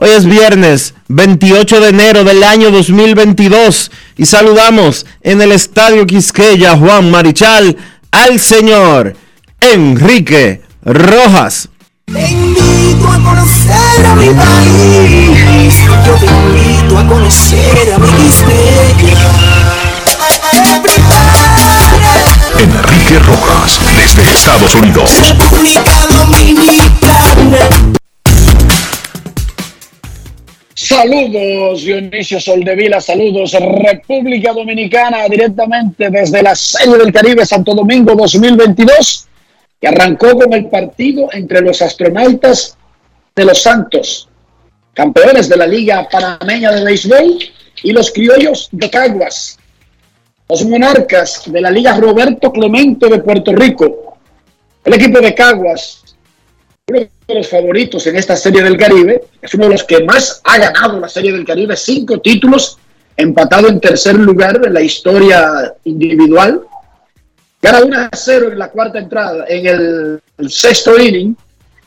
Hoy es viernes 28 de enero del año 2022 y saludamos en el Estadio Quisqueya Juan Marichal al señor Enrique Rojas. Te invito a conocer a mi país, yo te invito a conocer a mi Enrique Rojas, desde Estados Unidos. República Dominicana. Saludos Dionisio Soldevila, saludos República Dominicana directamente desde la Serie del Caribe Santo Domingo 2022 que arrancó con el partido entre los astronautas de los Santos, campeones de la Liga Panameña de Béisbol, y los criollos de Caguas, los monarcas de la Liga Roberto Clemente de Puerto Rico. El equipo de Caguas uno de los favoritos en esta serie del Caribe, es uno de los que más ha ganado la serie del Caribe, cinco títulos, empatado en tercer lugar en la historia individual. Gana 1 a 0 en la cuarta entrada, en el, sexto inning.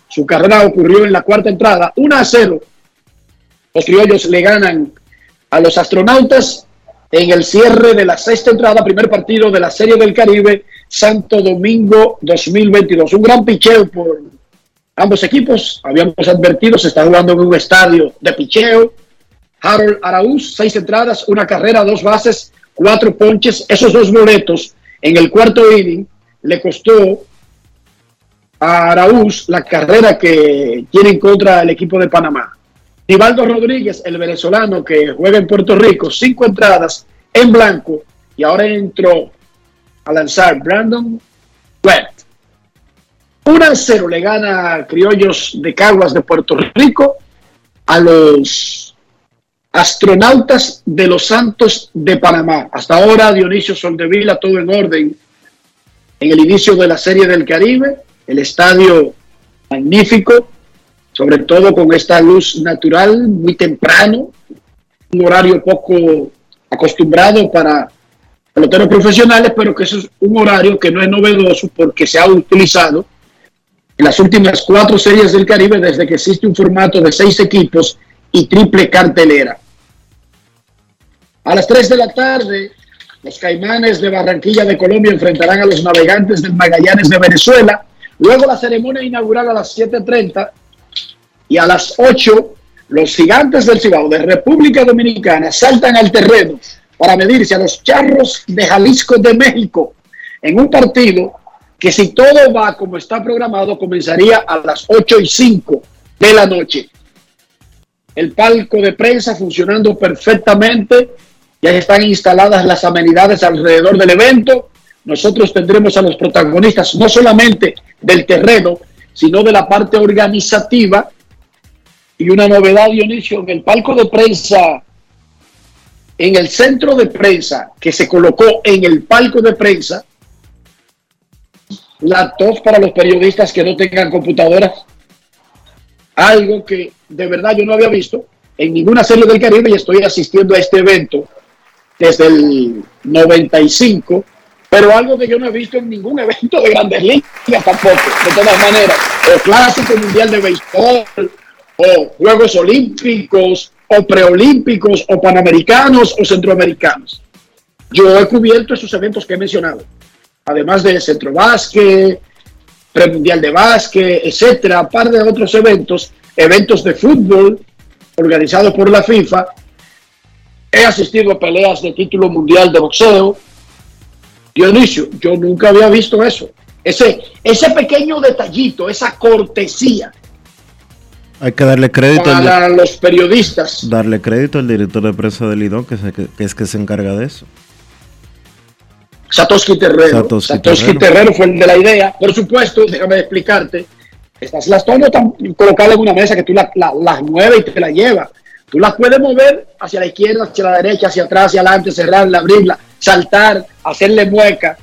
Su carrera ocurrió en la cuarta entrada, 1 a 0. Los criollos le ganan a los astronautas en el cierre de la sexta entrada, primer partido de la Serie del Caribe, Santo Domingo 2022. Un gran picheo por ambos equipos. Habíamos advertido, se está jugando en un estadio de picheo. Harold Araúz, seis entradas, una carrera, dos bases, cuatro ponches. Esos dos boletos en el cuarto inning le costó a Araúz la carrera que tiene en contra el equipo de Panamá. Rivaldo Rodríguez, el venezolano que juega en Puerto Rico, cinco entradas en blanco y ahora entró a lanzar Brandon Webb. 1 a 0 le gana Criollos de Caguas de Puerto Rico a los astronautas de los Santos de Panamá. Hasta ahora Dionisio Soldevila, todo en orden en el inicio de la Serie del Caribe, el estadio magnífico, sobre todo con esta luz natural, muy temprano, un horario poco acostumbrado para peloteros profesionales, pero que es un horario que no es novedoso porque se ha utilizado las últimas cuatro series del Caribe desde que existe un formato de seis equipos y triple cartelera. A las 3 de la tarde, los Caimanes de Barranquilla de Colombia enfrentarán a los navegantes del Magallanes de Venezuela. Luego la ceremonia inaugural a las 7.30 y a las 8 los gigantes del Cibao de República Dominicana saltan al terreno para medirse a los charros de Jalisco de México en un partido que si todo va como está programado comenzaría a las 8 y 5 de la noche. El palco de prensa funcionando perfectamente, ya están instaladas las amenidades alrededor del evento. Nosotros tendremos a los protagonistas no solamente del terreno, sino de la parte organizativa Y una novedad, Dionisio, en el palco de prensa, en el centro de prensa que se colocó en el palco de prensa, laptops para los periodistas que no tengan computadoras. Algo que de verdad yo no había visto en ninguna serie del Caribe y estoy asistiendo a este evento desde el 95, pero algo que yo no he visto en ningún evento de grandes ligas tampoco, de todas maneras, o clásico mundial de béisbol, o Juegos Olímpicos, o preolímpicos, o panamericanos, o centroamericanos. Yo he cubierto esos eventos que he mencionado, además de Centro Básquet, Premundial de Básquet, etcétera, par de otros eventos, eventos de fútbol organizados por la FIFA. He asistido a peleas de título mundial de boxeo. Dionisio, yo nunca había visto eso. Ese, ese pequeño detallito, esa cortesía Hay que darle crédito para los periodistas. darle crédito al director de prensa del Lidón, que, se- que es que se encarga de eso. Satoshi Terrero. Satoshi Satoshi, Terrero. Terrero. fue el de la idea. Por supuesto, déjame explicarte. Estas las tomas están colocadas en una mesa que tú la- la- las mueves y te la llevas. Tú las puedes mover hacia la izquierda, hacia la derecha, hacia atrás, hacia adelante, cerrarla, abrirla, saltar, hacerle mueca.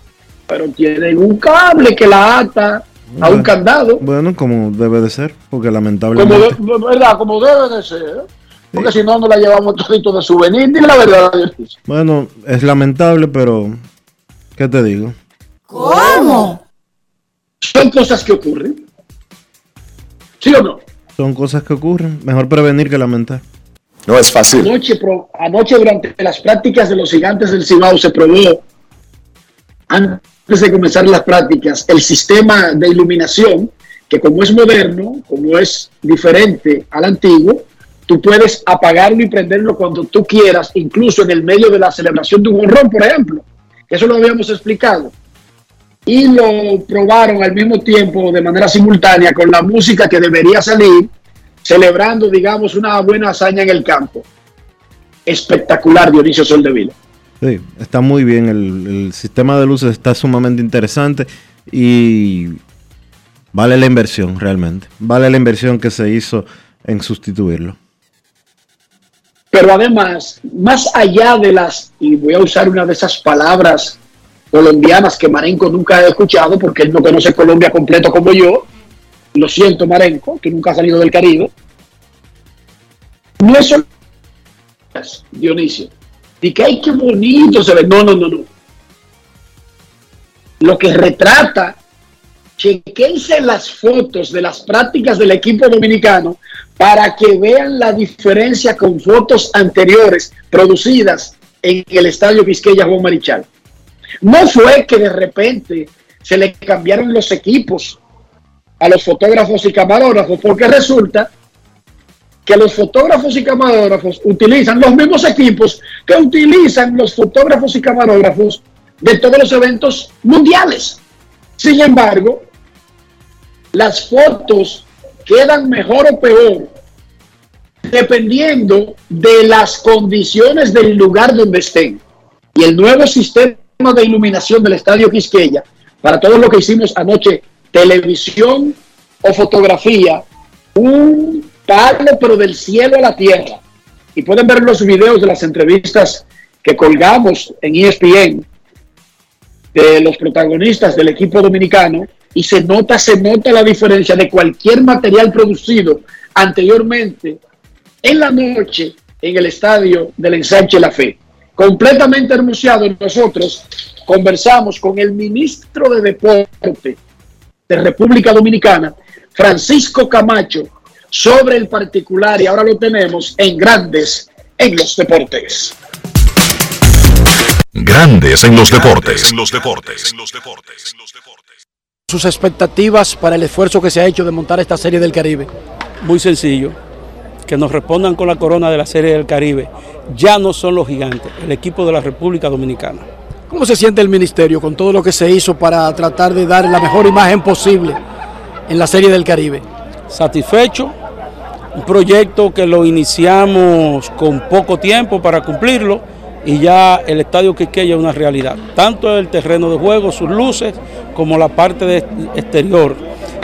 Pero tienen un cable que la ata a un candado. Bueno, como debe de ser, porque Como, lamentablemente... de- ¿verdad? como debe de ser. Porque si no, no la llevamos todito de souvenir. Dime la verdad. Bueno, es lamentable, pero... ¿Qué te digo? Son cosas que ocurren. ¿Sí o no? Son cosas que ocurren. Mejor prevenir que lamentar. No es fácil. Anoche, pro- anoche durante las prácticas de los gigantes del Cibao se probó, antes de comenzar las prácticas, el sistema de iluminación, que como es moderno, como es diferente al antiguo, tú puedes apagarlo y prenderlo cuando tú quieras, incluso en el medio de la celebración de un honrón, por ejemplo. Eso lo habíamos explicado. Y lo probaron al mismo tiempo, de manera simultánea, con la música que debería salir, celebrando, digamos, una buena hazaña en el campo. Espectacular, Dionisio Soldevila. Sí, está muy bien. El, sistema de luces está sumamente interesante y vale la inversión realmente. Vale la inversión que se hizo en sustituirlo. Pero además, más allá de las, y voy a usar una de esas palabras colombianas que Marenco nunca ha escuchado porque él no conoce Colombia completo como yo. Lo siento, Marenco, que nunca ha salido del Caribe. No es solo Dionisio. Y que ay, qué bonito se ve. No, no, no, no. Lo que retrata, chequense las fotos de las prácticas del equipo dominicano para que vean la diferencia con fotos anteriores producidas en el estadio Quisqueya Juan Marichal. No fue que de repente se le cambiaron los equipos a los fotógrafos y camarógrafos, porque resulta que los fotógrafos y camarógrafos utilizan los mismos equipos que utilizan los fotógrafos y camarógrafos de todos los eventos mundiales. Sin embargo, las fotos quedan mejor o peor dependiendo de las condiciones del lugar donde estén. Y el nuevo sistema de iluminación del Estadio Quisqueya, para todo lo que hicimos anoche, televisión o fotografía, un palo pero del cielo a la tierra. Y pueden ver los videos de las entrevistas que colgamos en ESPN de los protagonistas del equipo dominicano y se nota, se nota la diferencia de cualquier material producido anteriormente en la noche en el estadio del ensanche La Fe. Completamente hermoseado nosotros conversamos con el ministro de Deporte de República Dominicana, Francisco Camacho, sobre el particular y ahora lo tenemos en Grandes en los Deportes. Grandes en los deportes. En los deportes. Sus expectativas para el esfuerzo que se ha hecho de montar esta serie del Caribe. Muy sencillo, que nos respondan con la corona de la Serie del Caribe. Ya no son los gigantes, el equipo de la República Dominicana. ¿Cómo se siente el ministerio con todo lo que se hizo para tratar de dar la mejor imagen posible en la serie del Caribe? Satisfecho, un proyecto que lo iniciamos con poco tiempo para cumplirlo y ya el Estadio Quisqueya es una realidad. Tanto el terreno de juego, sus luces, como la parte de exterior.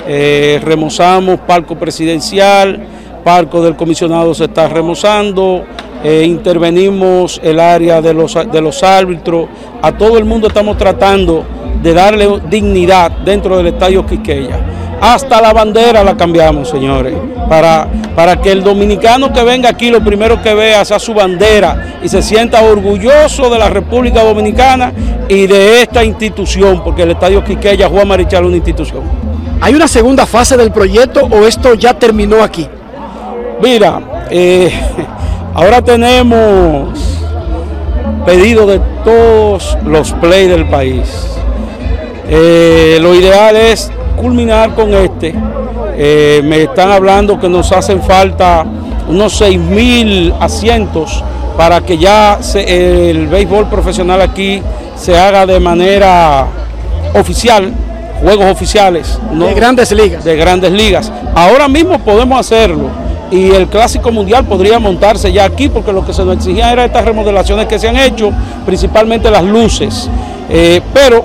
Eh, remozamos palco presidencial, parco del comisionado se está remozando, eh, intervenimos el área de los, de los árbitros, a todo el mundo estamos tratando de darle dignidad dentro del estadio Quiqueya. Hasta la bandera la cambiamos, señores, para, para que el dominicano que venga aquí lo primero que vea sea su bandera y se sienta orgulloso de la República Dominicana y de esta institución, porque el Estadio Quiqueya, Juan Marichal, es una institución. ¿Hay una segunda fase del proyecto o esto ya terminó aquí? Mira, eh, ahora tenemos pedido de todos los play del país. Eh, lo ideal es culminar con este. Eh, me están hablando que nos hacen falta unos 6 mil asientos para que ya el béisbol profesional aquí se haga de manera oficial, juegos oficiales. De grandes ligas. De grandes ligas. Ahora mismo podemos hacerlo y el Clásico Mundial podría montarse ya aquí porque lo que se nos exigía era estas remodelaciones que se han hecho, principalmente las luces. Eh, pero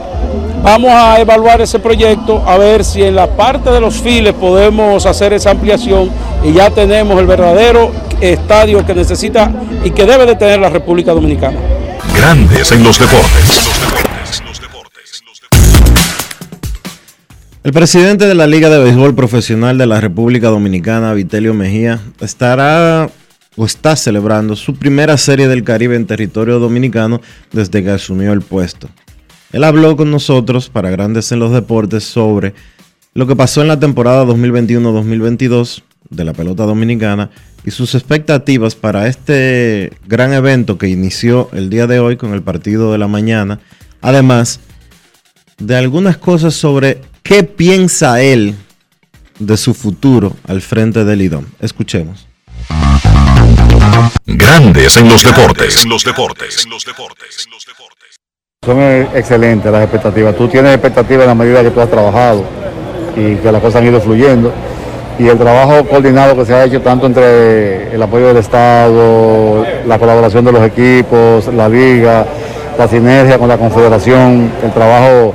vamos a evaluar ese proyecto a ver si en la parte de los files podemos hacer esa ampliación y ya tenemos el verdadero estadio que necesita y que debe de tener la República Dominicana. Grandes en los deportes. El presidente de la Liga de Béisbol Profesional de la República Dominicana, Vitelio Mejía, estará o está celebrando su primera serie del Caribe en territorio dominicano desde que asumió el puesto. Él habló con nosotros para Grandes en los Deportes sobre lo que pasó en la temporada 2021-2022 de la pelota dominicana y sus expectativas para este gran evento que inició el día de hoy con el partido de la mañana. Además de algunas cosas sobre qué piensa él de su futuro al frente del IDOM. Escuchemos. Grandes en los deportes. En los deportes. En los deportes. Son excelentes las expectativas. Tú tienes expectativas en la medida que tú has trabajado y que las cosas han ido fluyendo. Y el trabajo coordinado que se ha hecho tanto entre el apoyo del Estado, la colaboración de los equipos, la liga, la sinergia con la confederación, el trabajo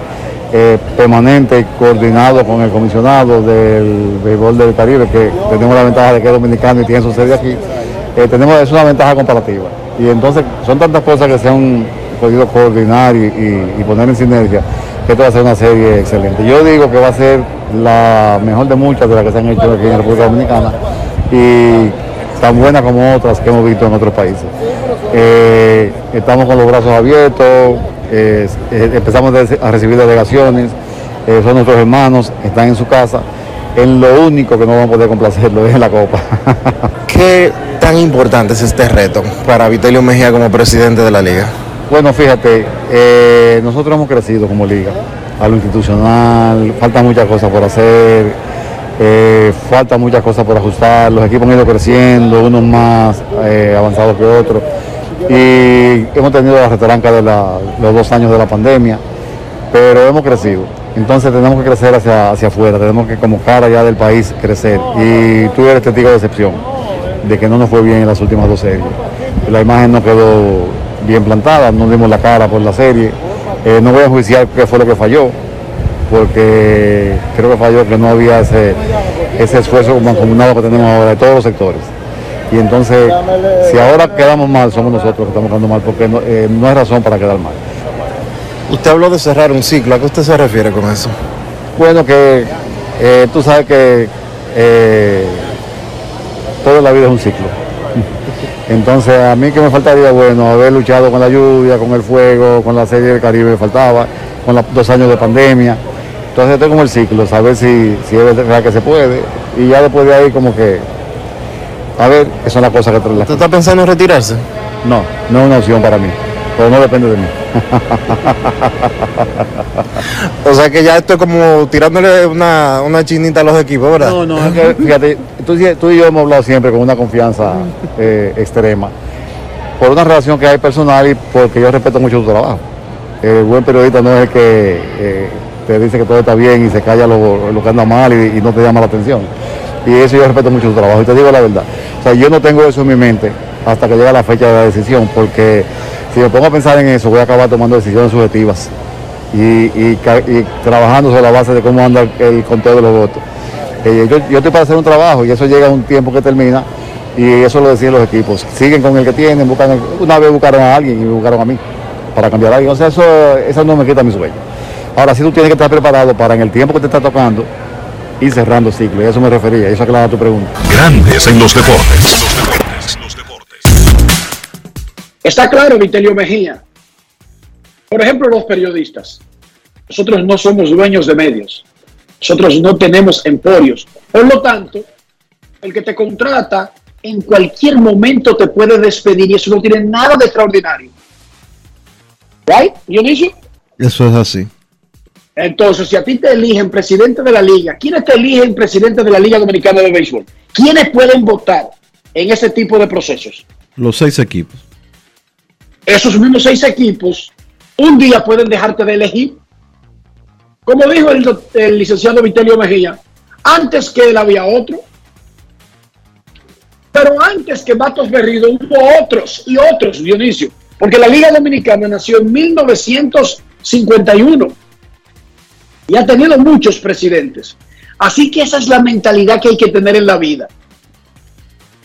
eh, permanente y coordinado con el comisionado del béisbol del Caribe, que tenemos la ventaja de que es dominicano y tiene su sede aquí, eh, tenemos, es una ventaja comparativa. Y entonces son tantas cosas que se han podido coordinar y, poner en sinergia, que esto va a ser una serie excelente. Yo digo que va a ser la mejor de muchas de las que se han hecho aquí en la República Dominicana y tan buena como otras que hemos visto en otros países. Eh, estamos con los brazos abiertos, empezamos a recibir delegaciones, eh, son nuestros hermanos, están en su casa. En lo único que no vamos a poder complacerlo es en la Copa. ¿Qué tan importante es este reto para Vitelio Mejía como presidente de la liga? Bueno, fíjate, eh, nosotros hemos crecido como liga, a lo institucional, falta muchas cosas por hacer, falta muchas cosas por ajustar, los equipos han ido creciendo, unos más avanzados que otros y hemos tenido la retranca de los dos años de la pandemia, pero hemos crecido. Entonces tenemos que crecer hacia, hacia afuera, tenemos que como cara ya del país crecer. Y tú eres testigo de excepción, de que no nos fue bien en las últimas dos series. La imagen no quedó bien plantada, no dimos la cara por la serie. Eh, no voy a juiciar qué fue lo que falló, porque creo que falló que no había ese, ese esfuerzo mancomunado que tenemos ahora de todos los sectores. Y entonces, si ahora quedamos mal, somos nosotros que estamos quedando mal, porque no, eh, no hay razón para quedar mal. Usted habló de cerrar un ciclo, ¿a qué usted se refiere con eso? Bueno, que eh, tú sabes que eh, toda la vida es un ciclo. Entonces, a mí que me faltaría, bueno, haber luchado con la lluvia, con el fuego, con la serie del Caribe me faltaba, con los dos años de pandemia. Entonces, esto es como el ciclo, saber si, si es verdad que se puede. Y ya después de ahí, como que a ver, esa es la cosa que trae ¿Usted está pensando en retirarse? No, no es una opción para mí, pero no depende de mí. o sea que ya esto es como tirándole una, chinita a los equipos, ¿verdad? No, no, es que fíjate, tú, y yo hemos hablado siempre con una confianza eh, extrema, por una relación que hay personal y porque yo respeto mucho tu trabajo. El buen periodista no es el que eh, te dice que todo está bien y se calla lo, que anda mal y no te llama la atención y eso yo respeto mucho su trabajo. Y te digo la verdad, o sea, yo no tengo eso en mi mente hasta que llega la fecha de la decisión, porque si me pongo a pensar en eso, voy a acabar tomando decisiones subjetivas y, trabajando sobre la base de cómo anda el conteo de los votos. Eh, yo, estoy para hacer un trabajo y eso llega a un tiempo que termina y eso lo deciden los equipos. Siguen con el que tienen, buscan una vez buscaron a alguien y me buscaron a mí para cambiar a alguien. O sea, eso, eso no me quita mi sueño. Ahora sí tú tienes que estar preparado para en el tiempo que te está tocando ir cerrando ciclo. Y eso me refería, eso aclara tu pregunta. Grandes en los deportes. Está claro, Vitelio Mejía. Por ejemplo, los periodistas. Nosotros no somos dueños de medios. Nosotros no tenemos emporios. Por lo tanto, el que te contrata en cualquier momento te puede despedir y eso no tiene nada de extraordinario. ¿Right, Dionisio? Eso es así. Entonces, si a ti te eligen presidente de la liga, ¿quiénes te eligen presidente de la Liga Dominicana de Béisbol? ¿Quiénes pueden votar en ese tipo de procesos? Los seis equipos. Esos mismos seis equipos un día pueden dejarte de elegir. Como dijo el, el licenciado Vitelio Mejía, antes que él había otro, pero antes que Matos Berrido hubo otros y otros, Dionisio, porque la Liga Dominicana nació en 1951 y ha tenido muchos presidentes. Así que esa es la mentalidad que hay que tener en la vida.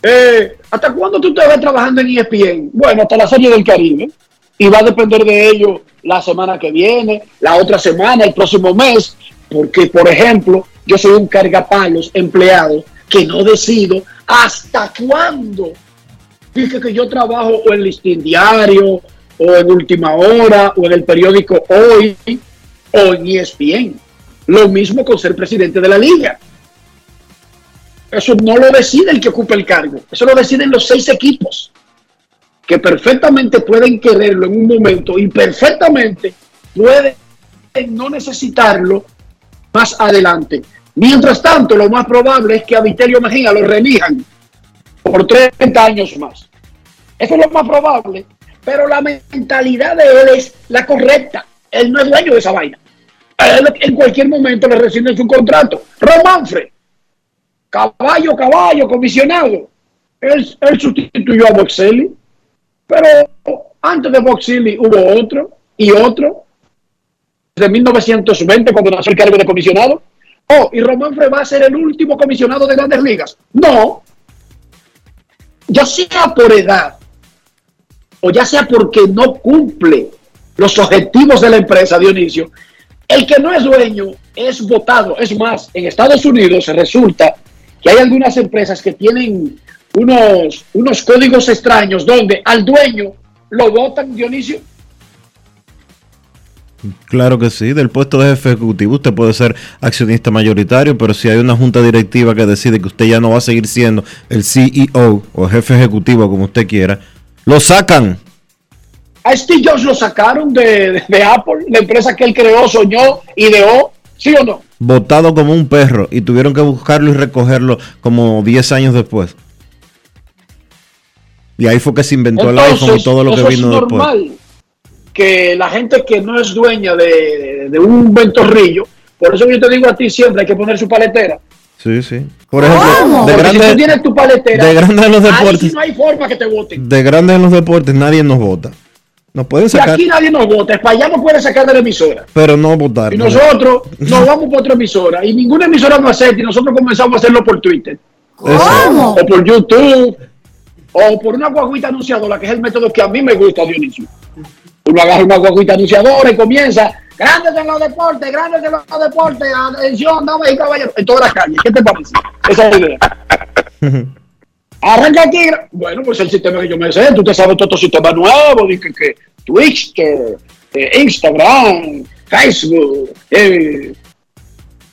Eh, ¿Hasta cuándo tú te ves trabajando en ESPN? Bueno, hasta la Serie del Caribe. Y va a depender de ello la semana que viene, la otra semana, el próximo mes. Porque, por ejemplo, yo soy un cargapalos empleado que no decido hasta cuándo. Dije que yo trabajo o en Listín Diario, o en Última Hora, o en el periódico Hoy, o en ESPN. Lo mismo con ser presidente de la liga. Eso no lo decide el que ocupa el cargo. Eso lo deciden los seis equipos que perfectamente pueden quererlo en un momento y perfectamente pueden no necesitarlo más adelante. Mientras tanto, lo más probable es que a Vitelio Mejía lo reelijan por 30 años más. Eso es lo más probable. Pero la mentalidad de él es la correcta. Él no es dueño de esa vaina. Él en cualquier momento le rescinden su contrato. Romanfre, caballo, caballo, comisionado. Él, él sustituyó a Boxelli, pero antes de Boxelli hubo otro y otro. Desde 1920, cuando nació el cargo de comisionado. Oh, y Romanfre va a ser el último comisionado de grandes ligas. No. Ya sea por edad o ya sea porque no cumple los objetivos de la empresa, Dionisio, el que no es dueño es votado. Es más, en Estados Unidos resulta que hay algunas empresas que tienen unos, unos códigos extraños donde al dueño lo votan, Dionisio. Claro que sí, del puesto de jefe ejecutivo usted puede ser accionista mayoritario, pero si hay una junta directiva que decide que usted ya no va a seguir siendo el CEO o jefe ejecutivo como usted quiera, lo sacan. A Steve Jobs lo sacaron de, de- de Apple, la empresa que él creó, soñó, ideó, ¿sí o no? Botado como un perro y tuvieron que buscarlo y recogerlo como 10 años después. Y ahí fue que se inventó el iPhone y todo lo que vino es después. normal que la gente que no es dueña de, un ventorrillo, por eso yo te digo a ti siempre hay que poner su paletera. Sí, sí. Por ejemplo, de Porque si tú grandes, tienes tu paletera, de grandes en los ahí deportes. sí no hay forma que te voten. de grandes en los deportes nadie nos vota. Nos pueden Y sacar, aquí nadie nos vota, para allá nos puede sacar de la emisora. pero no votar. Y nosotros nos vamos por otra emisora y ninguna emisora nos acepta y nosotros comenzamos a hacerlo por Twitter. O por YouTube. O por una guaguita anunciadora, que es el método que a mí me gusta, Dionisio. Uno agarra una guaguita anunciadora y comienza, grandes en los deportes, grandes en los deportes, atención, damas y caballeros, en todas las calles. ¿Qué te parece? Esa es la idea. Arranca aquí. Bueno, pues el sistema que yo me sé, tú te sabes todos estos sistemas nuevos, que, que Twitter, eh, Instagram, Facebook. eh,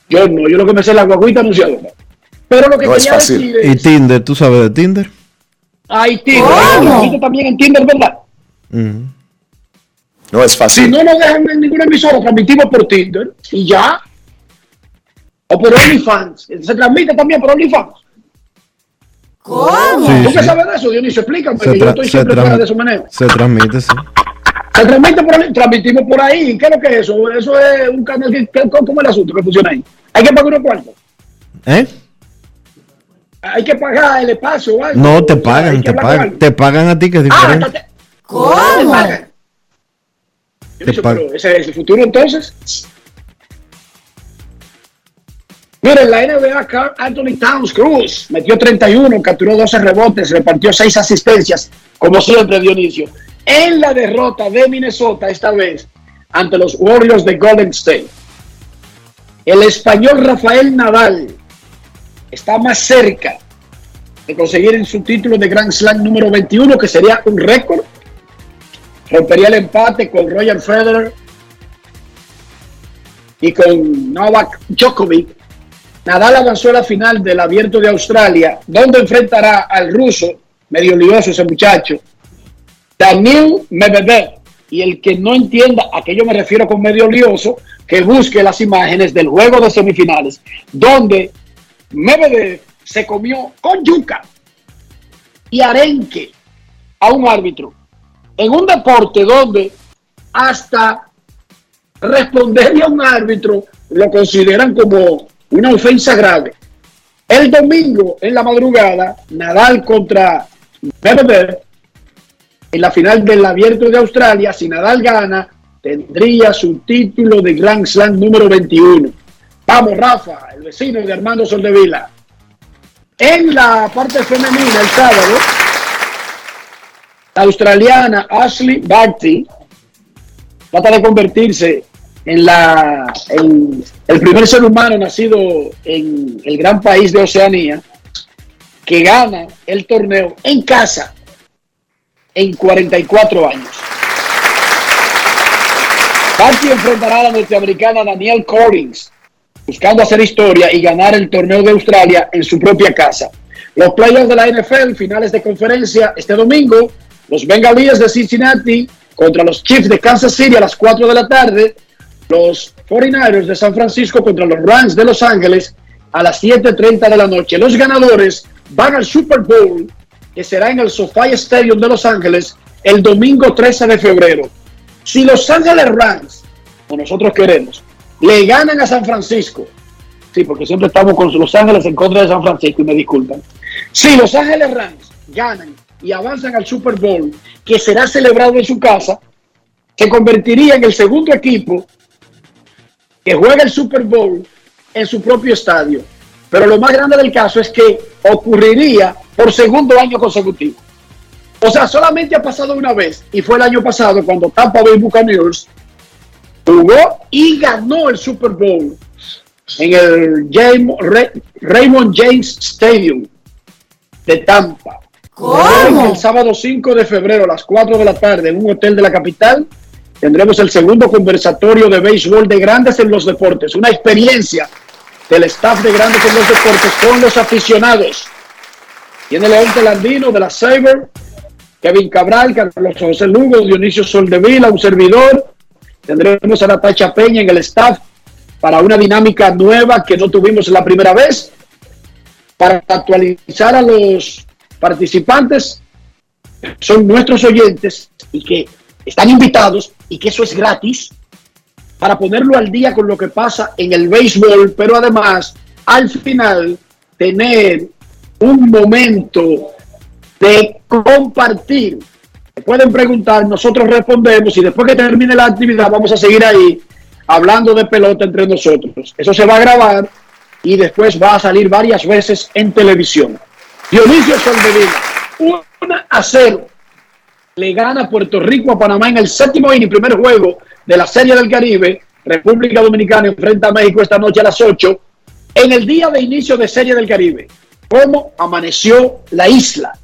yo no, yo lo que me sé es la guaguita anunciadora. Pero lo que No es quería fácil. decir Y es, Tinder, ¿tú sabes de Tinder? hay Tinder, también en Tinder, ¿verdad? No es Si fácil. no nos dejan en ninguna emisora, transmitimos por Tinder y ya. O por OnlyFans. Se transmite también por OnlyFans. Sí, ¿Tú qué sí. sabes de eso, Dionisio? Explícame, Se, que yo estoy siempre fuera de esos manejos. se transmite, sí. Se transmite por ahí, transmitimos por ahí. ¿Qué es lo que es eso? Eso es un canal que, que- ¿cómo es el asunto que funciona ahí? Hay que pagar unos cuartos. ¿Eh? Hay que pagar el espacio o algo. No, te O sea, hay pagan, te pagan. Te pagan a ti, que es Ah, diferente. entonces- ¿Te pagan? Dionisio, pagan. pero ese es el futuro entonces. Miren, la NBA, Anthony Towns Cruz metió 31, capturó 12 rebotes, repartió 6 asistencias, como siempre Dionisio. En la derrota de Minnesota, esta vez, ante los Warriors de Golden State. El español Rafael Nadal está más cerca de conseguir su título de Grand Slam número 21, que sería un récord. Rompería el empate con Roger Federer y con Novak Djokovic. Nadal avanzó a la final del Abierto de Australia, donde enfrentará al ruso, medio lioso ese muchacho, Daniel Medvedev. Y el que no entienda a qué yo me refiero con medio lioso, que busque las imágenes del juego de semifinales, donde Medvedev se comió con yuca y arenque a un árbitro en un deporte donde hasta responderle a un árbitro lo consideran como una ofensa grave. El domingo en la madrugada, Nadal contra Medvedev en la final del Abierto de Australia, si Nadal gana, tendría su título de Grand Slam número 21. Vamos, Rafa, el vecino de Armando Soldevila. En la parte femenina, el sábado, la australiana Ashley Barty trata de convertirse en, la, el primer ser humano nacido en el gran país de Oceanía que gana el torneo en casa en 44 años. Barty enfrentará a la norteamericana Danielle Collins, buscando hacer historia y ganar el torneo de Australia en su propia casa. Los playoffs de la NFL, finales de conferencia este domingo, los Bengalíes de Cincinnati contra los Chiefs de Kansas City a las 4 de la tarde, los 49ers de San Francisco contra los Rams de Los Ángeles a las 7.30 de la noche. Los ganadores van al Super Bowl, que será en el SoFi Stadium de Los Ángeles el domingo 13 de febrero. Si Los Ángeles Rams, o nosotros queremos, le ganan a San Francisco, sí, porque siempre estamos con Los Ángeles en contra de San Francisco y me disculpan. Si Los Ángeles Rams ganan y avanzan al Super Bowl, que será celebrado en su casa, se convertiría en el segundo equipo que juega el Super Bowl en su propio estadio. Pero lo más grande del caso es que ocurriría por segundo año consecutivo. O sea, solamente ha pasado una vez y fue el año pasado cuando Tampa Bay Buccaneers jugó y ganó el Super Bowl en el Raymond James Stadium de Tampa. El sábado 5 de febrero a las 4 de la tarde en un hotel de la capital tendremos el segundo conversatorio de béisbol de Grandes en los Deportes, una experiencia del staff de Grandes en los Deportes con los aficionados. Tiene León Telandino de la Saber, Kevin Cabral, Carlos José Lugo, Dionisio Soldevila, un servidor. Tendremos a Natacha Peña en el staff para una dinámica nueva que no tuvimos la primera vez, para actualizar a los participantes, son nuestros oyentes y que están invitados y que eso es gratis para ponerlo al día con lo que pasa en el béisbol, pero además al final tener un momento de compartir. Pueden preguntar, nosotros respondemos y después que termine la actividad vamos a seguir ahí hablando de pelota entre nosotros. Eso se va a grabar y después va a salir varias veces en televisión. Dionisio Soldevila, 1 a 0. Le gana Puerto Rico a Panamá en el séptimo y primer juego de la Serie del Caribe. República Dominicana enfrenta a México esta noche a las 8. En el día de inicio de Serie del Caribe, ¿cómo amaneció la isla?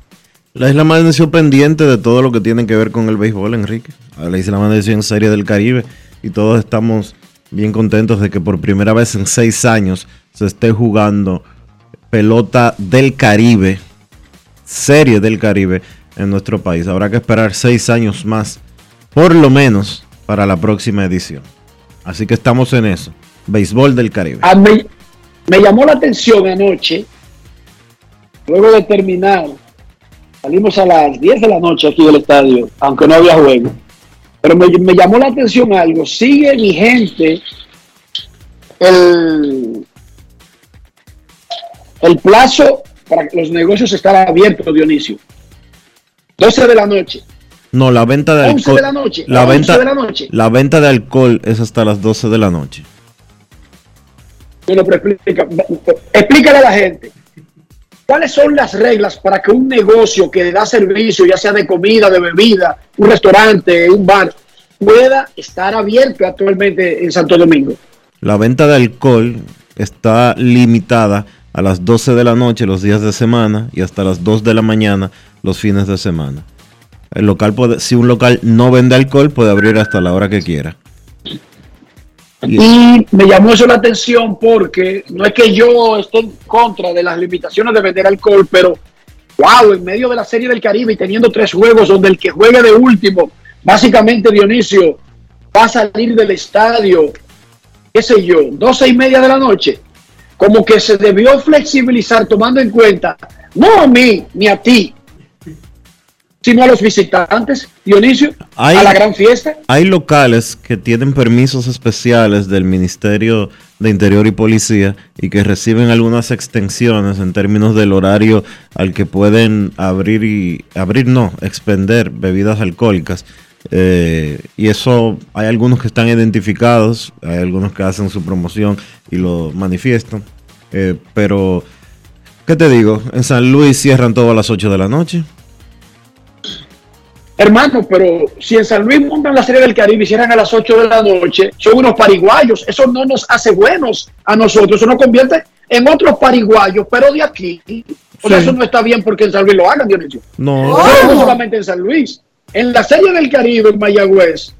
La isla amaneció pendiente de todo lo que tiene que ver con el béisbol, Enrique. La isla amaneció en Serie del Caribe y todos estamos bien contentos de que por primera vez en seis años se esté jugando pelota del Caribe, serie del Caribe en nuestro país. Habrá que esperar seis años más, por lo menos, para la próxima edición. Así que estamos en eso. Béisbol del Caribe. Ah, me, llamó la atención anoche, luego de terminar, salimos a las 10 de la noche aquí del estadio, aunque no había juego. Pero me, llamó la atención algo. Sigue vigente el, el plazo para que los negocios estén abiertos, Dionisio. 12 de la noche. No, la venta de 11 alcohol. de la noche. La 11 venta, de la noche. la venta de alcohol es hasta las 12 de la noche. Bueno, pero explica, explícale a la gente. ¿Cuáles son las reglas para que un negocio que da servicio, ya sea de comida, de bebida, un restaurante, un bar, pueda estar abierto actualmente en Santo Domingo? La venta de alcohol está limitada a las 12 de la noche los días de semana y hasta las 2 de la mañana los fines de semana. El local puede, si un local no vende alcohol, puede abrir hasta la hora que quiera. Y me llamó eso la atención porque no es que yo esté en contra de las limitaciones de vender alcohol, pero wow, en medio de la Serie del Caribe y teniendo tres juegos donde el que juegue de último, básicamente Dionisio, va a salir del estadio, qué sé yo, doce y media de la noche, como que se debió flexibilizar tomando en cuenta, no a mí ni a ti, sino a los visitantes, Dionisio, Hay- a la gran fiesta. Hay locales que tienen permisos especiales del Ministerio de Interior y Policía y que reciben algunas extensiones en términos del horario al que pueden abrir y abrir no, expender bebidas alcohólicas. Eh, y eso hay algunos que están identificados, hay algunos que hacen su promoción y lo manifiestan. Eh, pero, ¿qué te digo? En San Luis cierran todo a las 8 de la noche. Hermano, pero si en San Luis montan la serie del Caribe y cierran a las 8 de la noche, son unos pariguayos. Eso no nos hace buenos a nosotros. Eso nos convierte en otros pariguayos, pero de aquí. O sea, Sí. eso no está bien porque en San Luis lo hagan, Dionisio. No. No, no solamente en San Luis. En la serie del Caribe, en Mayagüez,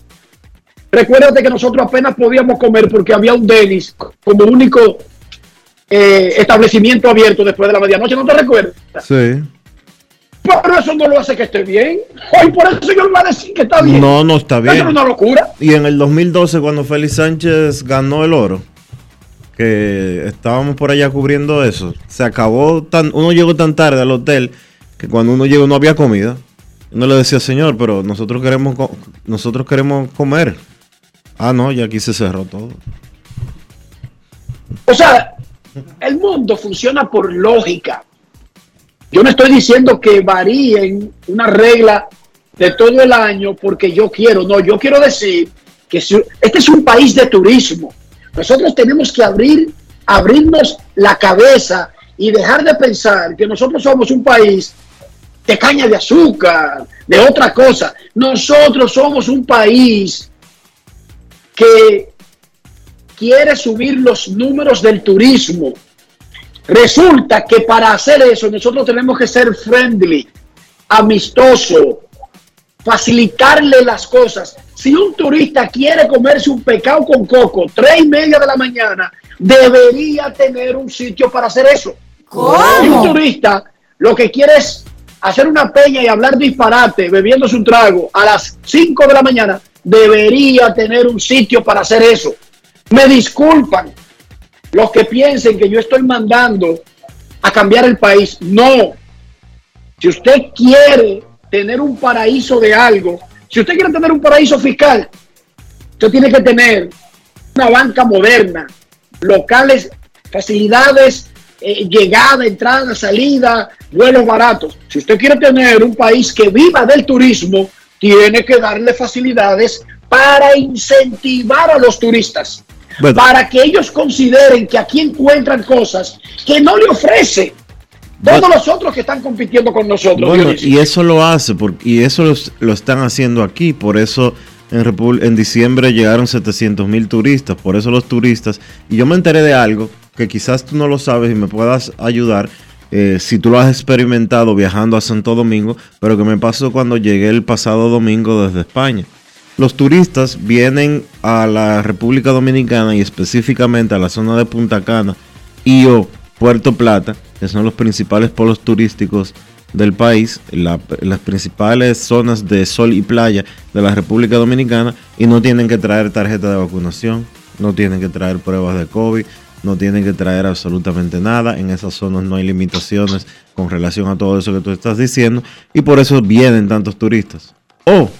recuérdate que nosotros apenas podíamos comer porque había un Denis como único eh, establecimiento abierto después de la medianoche. ¿No te recuerdas? Sí. Pero eso no lo hace que esté bien. Hoy por eso yo voy a decir que está bien. No, no está Eso es bien. una locura. Y en el 2012, cuando Félix Sánchez ganó el oro, que estábamos por allá cubriendo eso, se acabó tan, uno llegó tan tarde al hotel que cuando uno llegó no había comida. Uno le decía, señor, pero nosotros queremos, nosotros queremos comer. Ah, no, y aquí se cerró todo. O sea, el mundo funciona por lógica. Yo no estoy diciendo que varíen una regla de todo el año porque yo quiero. No, yo quiero decir que este es un país de turismo. Nosotros tenemos que abrir, abrirnos la cabeza y dejar de pensar que nosotros somos un país de caña de azúcar, de otra cosa. Nosotros somos un país que quiere subir los números del turismo. Resulta que para hacer eso nosotros tenemos que ser friendly, amistoso, facilitarle las cosas. Si un turista quiere comerse un pecado con coco, tres y media de la mañana, debería tener un sitio para hacer eso. Si un turista lo que quiere es hacer una peña y hablar disparate, bebiéndose un trago a las 5 de la mañana, debería tener un sitio para hacer eso. Me disculpan los que piensen que yo estoy mandando a cambiar el país. No. Si usted quiere tener un paraíso de algo, si usted quiere tener un paraíso fiscal, usted tiene que tener una banca moderna, locales, facilidades, eh, llegada, entrada, salida, vuelos baratos. Si usted quiere tener un país que viva del turismo, tiene que darle facilidades para incentivar a los turistas, Bueno. para que ellos consideren que aquí encuentran cosas que no le ofrece todos Bueno. los otros que están compitiendo con nosotros. Bueno, y eso lo hace, porque, y eso lo, lo están haciendo aquí, por eso en, en diciembre llegaron 700 mil turistas, por eso los turistas, y yo me enteré de algo que quizás tú no lo sabes y me puedas ayudar, eh, si tú lo has experimentado viajando a Santo Domingo, pero que me pasó cuando llegué el pasado domingo desde España. Los turistas vienen a la República Dominicana y específicamente a la zona de Punta Cana y o Puerto Plata, que son los principales polos turísticos del país, la- las principales zonas de sol y playa de la República Dominicana y no tienen que traer tarjeta de vacunación, no tienen que traer pruebas de COVID, no tienen que traer absolutamente nada, en esas zonas no hay limitaciones con relación a todo eso que tú estás diciendo y por eso vienen tantos turistas. Oh,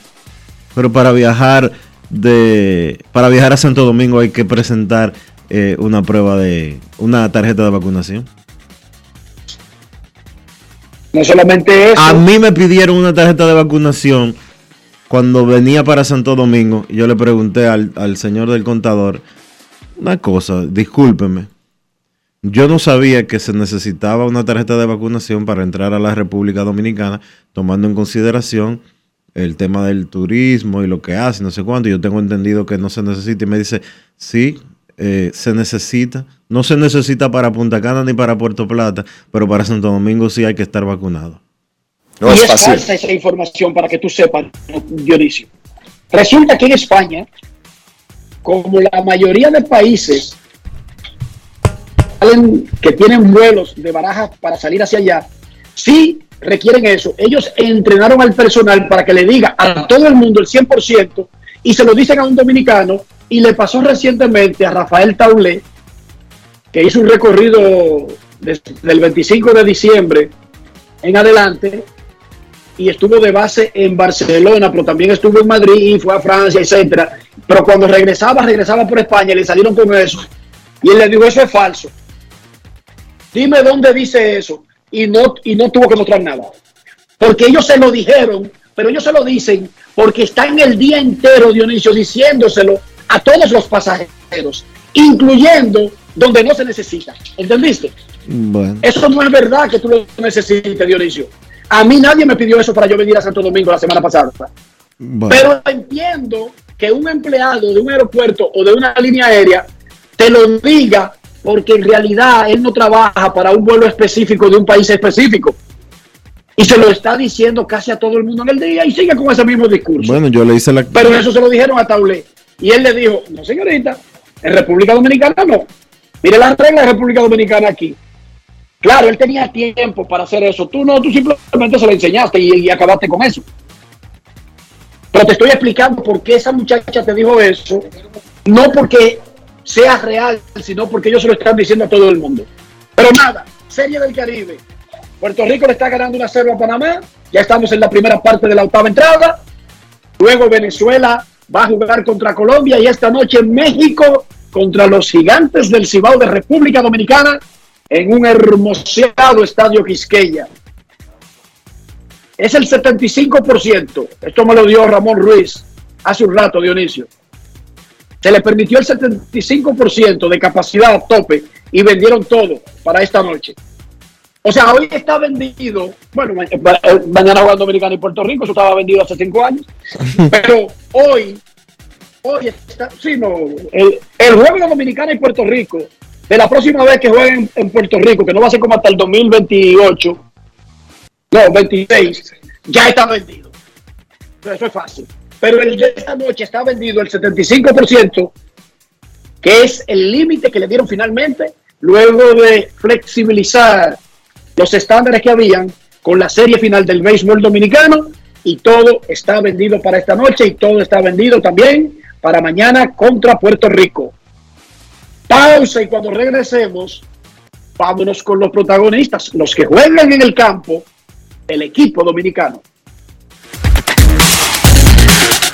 pero para viajar de para viajar a Santo Domingo hay que presentar eh, una prueba de una tarjeta de vacunación. no solamente eso, A mí me pidieron una tarjeta de vacunación cuando venía para Santo Domingo. Yo le pregunté al, al señor del contador una cosa, discúlpeme, Yo no sabía que se necesitaba una tarjeta de vacunación para entrar a la República Dominicana, tomando en consideración el tema del turismo y lo que hace, no sé cuánto. Yo tengo entendido que no se necesita y me dice, sí, eh, se necesita. No se necesita para Punta Cana ni para Puerto Plata, pero para Santo Domingo sí hay que estar vacunado. y es, falsa esa información para que tú sepas, Dionisio. Resulta que en España, como la mayoría de países que tienen vuelos de barajas para salir hacia allá, sí requieren eso. Ellos entrenaron al personal para que le diga a todo el mundo el 100% y se lo dicen a un dominicano y le pasó recientemente a Rafael Taulé, que hizo un recorrido desde el 25 de diciembre en adelante y estuvo de base en Barcelona, pero también estuvo en Madrid, fue a Francia, etcétera. Pero cuando regresaba, regresaba por España, le salieron con eso. Y él le dijo, eso es falso. Dime dónde dice eso. Y no, y no tuvo que mostrar nada. Porque ellos se lo dijeron, pero ellos se lo dicen porque están el día entero, Dionisio, diciéndoselo a todos los pasajeros, incluyendo donde no se necesita. ¿Entendiste? Bueno. Eso no es verdad que tú lo necesites, Dionisio. A mí nadie me pidió eso para yo venir a Santo Domingo la semana pasada. Pero entiendo que un empleado de un aeropuerto o de una línea aérea te lo diga porque en realidad él no trabaja para un vuelo específico de un país específico. Y se lo está diciendo casi a todo el mundo en el día y sigue con ese mismo discurso. Bueno, yo le hice la... Pero eso se lo dijeron a Taulé. Y él le dijo, no señorita, en República Dominicana no. Mire las reglas de República Dominicana aquí. Claro, él tenía tiempo para hacer eso. Tú no, tú simplemente se lo enseñaste y, y acabaste con eso. Pero te estoy explicando por qué esa muchacha te dijo eso. No porque sea real, sino porque ellos se lo están diciendo a todo el mundo. Pero nada, Serie del Caribe. Puerto Rico le está ganando una 0 a Panamá. Ya estamos en la primera parte de la octava entrada. Luego Venezuela va a jugar contra Colombia y esta noche México contra los gigantes del Cibao de República Dominicana en un hermoseado estadio Quisqueya. Es el 75%. Esto me lo dio Ramón Ruiz hace un rato, Dionisio. Se le permitió el 75% de capacidad a tope y vendieron todo para esta noche. O sea, hoy está vendido, bueno, eh, mañana jugando Dominicana y Puerto Rico, eso estaba vendido hace cinco años, pero hoy, hoy está, sí, no, el, juego de Dominicana y Puerto Rico, de la próxima vez que jueguen en Puerto Rico, que no va a ser como hasta el 2028, no, 26, ya está vendido. Eso es fácil pero el de esta noche está vendido el 75%, que es el límite que le dieron finalmente, luego de flexibilizar los estándares que habían con la serie final del béisbol dominicano, y todo está vendido para esta noche y todo está vendido también para mañana contra Puerto Rico. Pausa y cuando regresemos, vámonos con los protagonistas, los que juegan en el campo, el equipo dominicano.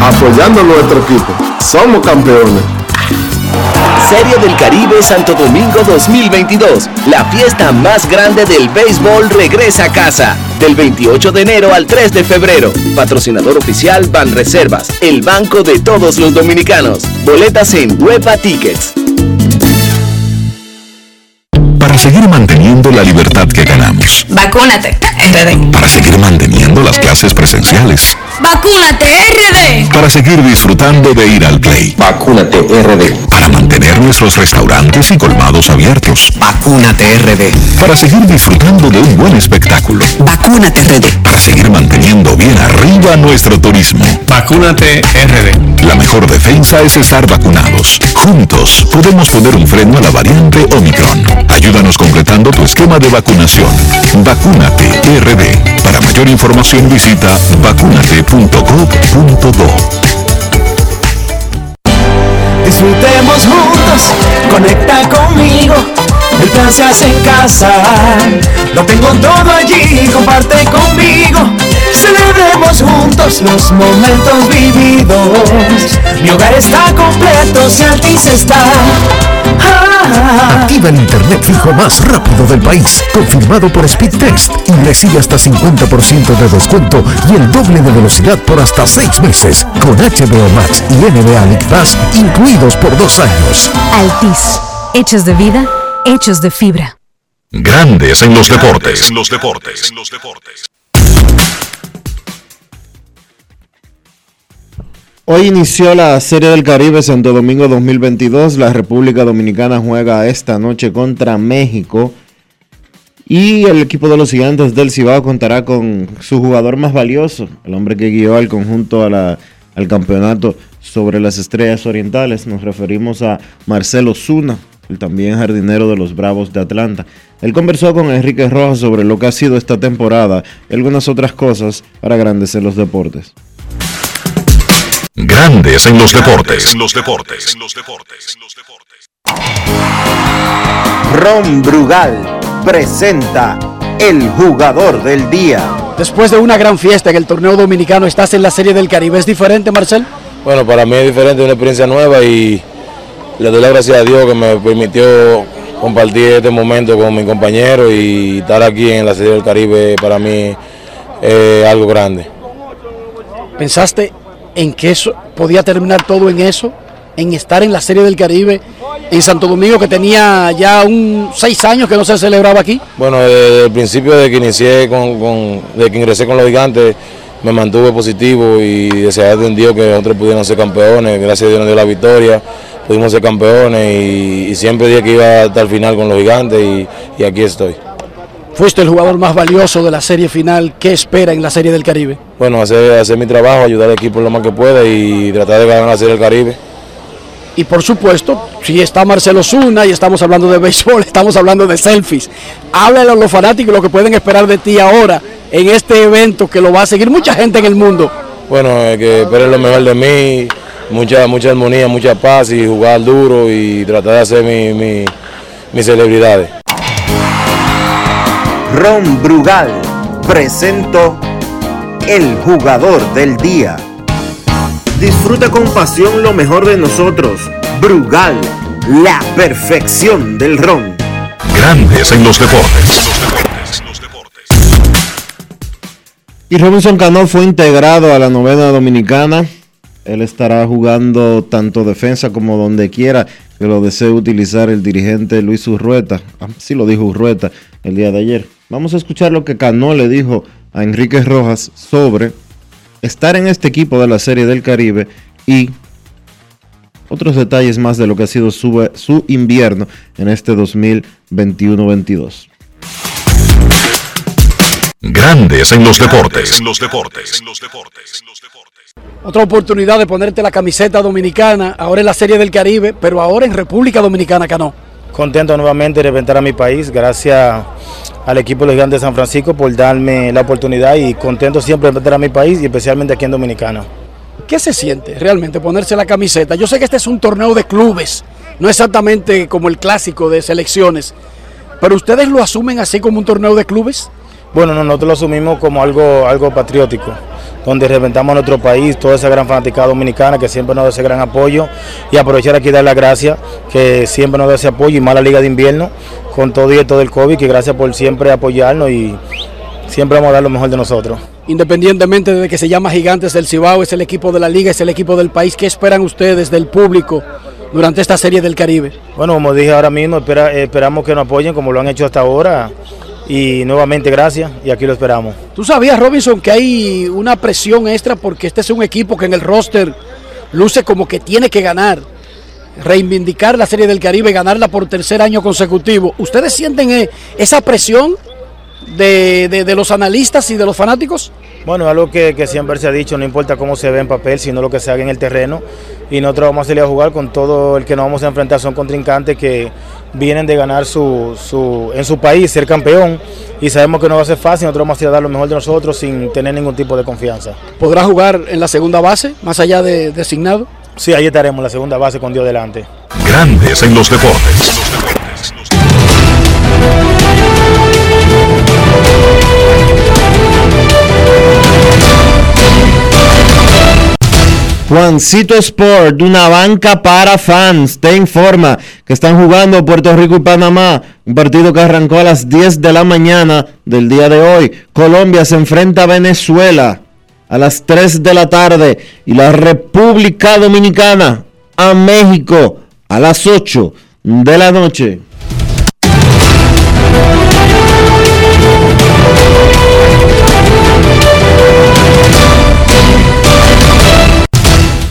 Apoyando a nuestro equipo. Somos campeones. Serie del Caribe Santo Domingo 2022. La fiesta más grande del béisbol regresa a casa. Del 28 de enero al 3 de febrero. Patrocinador oficial Ban Reservas, el banco de todos los dominicanos. Boletas en Huepa Tickets. Para seguir manteniendo la libertad que ganamos. Vacúnate. Para seguir manteniendo las clases presenciales. Vacúnate, RD. Para seguir disfrutando de ir al play. Vacúnate, RD. Para mantener nuestros restaurantes y colmados abiertos. Vacúnate, RD. Para seguir disfrutando de un buen espectáculo. Vacúnate, RD. Para seguir manteniendo bien arriba nuestro turismo. Vacúnate RD. La mejor defensa es estar vacunados. Juntos podemos poner un freno a la variante Omicron. Ayúdanos completando tu esquema de vacunación. Vacúnate RD. Para mayor información visita Disfrutemos juntos, conecta conmigo. El plan se hace en casa. Lo tengo todo allí, comparte conmigo. Celebremos juntos los momentos vividos. Mi hogar está completo si Altis está. Activa el internet fijo más rápido del país, confirmado por Speedtest y recibe hasta 50% de descuento y el doble de velocidad por hasta 6 meses con HBO Max y NBA League Pass incluidos por dos años. Altis, hechos de vida, hechos de fibra. Grandes en los deportes. En los deportes. En los deportes. Hoy inició la Serie del Caribe Santo Domingo 2022. La República Dominicana juega esta noche contra México. Y el equipo de los gigantes del Cibao contará con su jugador más valioso, el hombre que guió al conjunto a la- al campeonato sobre las estrellas orientales. Nos referimos a Marcelo Zuna, el también jardinero de los Bravos de Atlanta. Él conversó con Enrique Rojas sobre lo que ha sido esta temporada y algunas otras cosas para grandes en los deportes. Grandes en los deportes. En los deportes. En los deportes. Ron Brugal presenta el jugador del día. Después de una gran fiesta en el torneo dominicano, estás en la Serie del Caribe. ¿Es diferente, Marcel? Bueno, para mí es diferente, una experiencia nueva y le doy las gracias a Dios que me permitió compartir este momento con mi compañero y estar aquí en la Serie del Caribe para mí es algo grande. ¿Pensaste en que eso podía terminar todo en eso? En estar en la Serie del Caribe en Santo Domingo, que tenía ya un seis años que no se celebraba aquí. Bueno, desde el principio de que inicié con, con- de que ingresé con los gigantes, me mantuve positivo y deseaba de Dios que otros pudieran ser campeones. Gracias a Dios nos dio la victoria, pudimos ser campeones y, siempre dije que iba hasta el final con los gigantes y aquí estoy. Fuiste el jugador más valioso de la serie final. ¿Qué espera en la Serie del Caribe? Bueno, hacer, hacer mi trabajo, ayudar al equipo lo más que pueda y tratar de ganar la Serie del Caribe. Y por supuesto, si está Marcelo Zuna y estamos hablando de béisbol, estamos hablando de selfies. Háblale a los fanáticos lo que pueden esperar de ti ahora en este evento que lo va a seguir mucha gente en el mundo. Bueno, eh, que esperen lo mejor de mí, mucha, mucha armonía, mucha paz y jugar duro y tratar de hacer mi, mi, mis celebridades. Ron Brugal presento el jugador del día. Disfruta con pasión lo mejor de nosotros. Brugal, la perfección del ron. Grandes en los deportes. Y Robinson Cano fue integrado a la novena dominicana. Él estará jugando tanto defensa como donde quiera que lo desee utilizar el dirigente Luis Urrueta. Así lo dijo Urrueta el día de ayer. Vamos a escuchar lo que Cano le dijo a Enrique Rojas sobre estar en este equipo de la Serie del Caribe y otros detalles más de lo que ha sido su, su invierno en este 2021-22. Grandes en los deportes. En los deportes. En los deportes. Otra oportunidad de ponerte la camiseta dominicana, ahora en la Serie del Caribe, pero ahora en República Dominicana, Cano. Contento nuevamente de representar a mi país, gracias al equipo de Gigantes de San Francisco por darme la oportunidad y contento siempre de representar a mi país y especialmente aquí en Dominicana. ¿Qué se siente realmente ponerse la camiseta? Yo sé que este es un torneo de clubes, no exactamente como el clásico de selecciones, pero ustedes lo asumen así como un torneo de clubes. Bueno, no, nosotros lo asumimos como algo, algo patriótico, donde reventamos a nuestro país, toda esa gran fanaticada dominicana que siempre nos da ese gran apoyo y aprovechar aquí y dar las gracias que siempre nos da ese apoyo y más la Liga de Invierno con todo y esto del COVID, que gracias por siempre apoyarnos y siempre vamos a dar lo mejor de nosotros. Independientemente de que se llama Gigantes del Cibao, es el equipo de la liga, es el equipo del país. ¿Qué esperan ustedes del público durante esta serie del Caribe? Bueno, como dije ahora mismo, espera- esperamos que nos apoyen como lo han hecho hasta ahora y nuevamente gracias y aquí lo esperamos. ¿Tú sabías, Robinson, que hay una presión extra porque este es un equipo que en el roster luce como que tiene que ganar? Reivindicar la Serie del Caribe y ganarla por tercer año consecutivo. ¿Ustedes sienten eh, esa presión de, de- de los analistas y de los fanáticos? Bueno, algo que, que siempre se ha dicho, no importa cómo se ve en papel, sino lo que se haga en el terreno. Y nosotros vamos a salir a jugar con todo el que nos vamos a enfrentar. Son contrincantes que vienen de ganar su, su, en su país, ser campeón. Y sabemos que no va a ser fácil, nosotros vamos a ir a dar lo mejor de nosotros sin tener ningún tipo de confianza. ¿Podrá jugar en la segunda base, más allá de designado? Sí, ahí estaremos la segunda base con Dios delante. Grandes en los deportes. Juancito Sport, una banca para fans, te informa que están jugando Puerto Rico y Panamá, un partido que arrancó a las 10 de la mañana del día de hoy. Colombia se enfrenta a Venezuela a las 3 de la tarde y la República Dominicana a México a las 8 de la noche.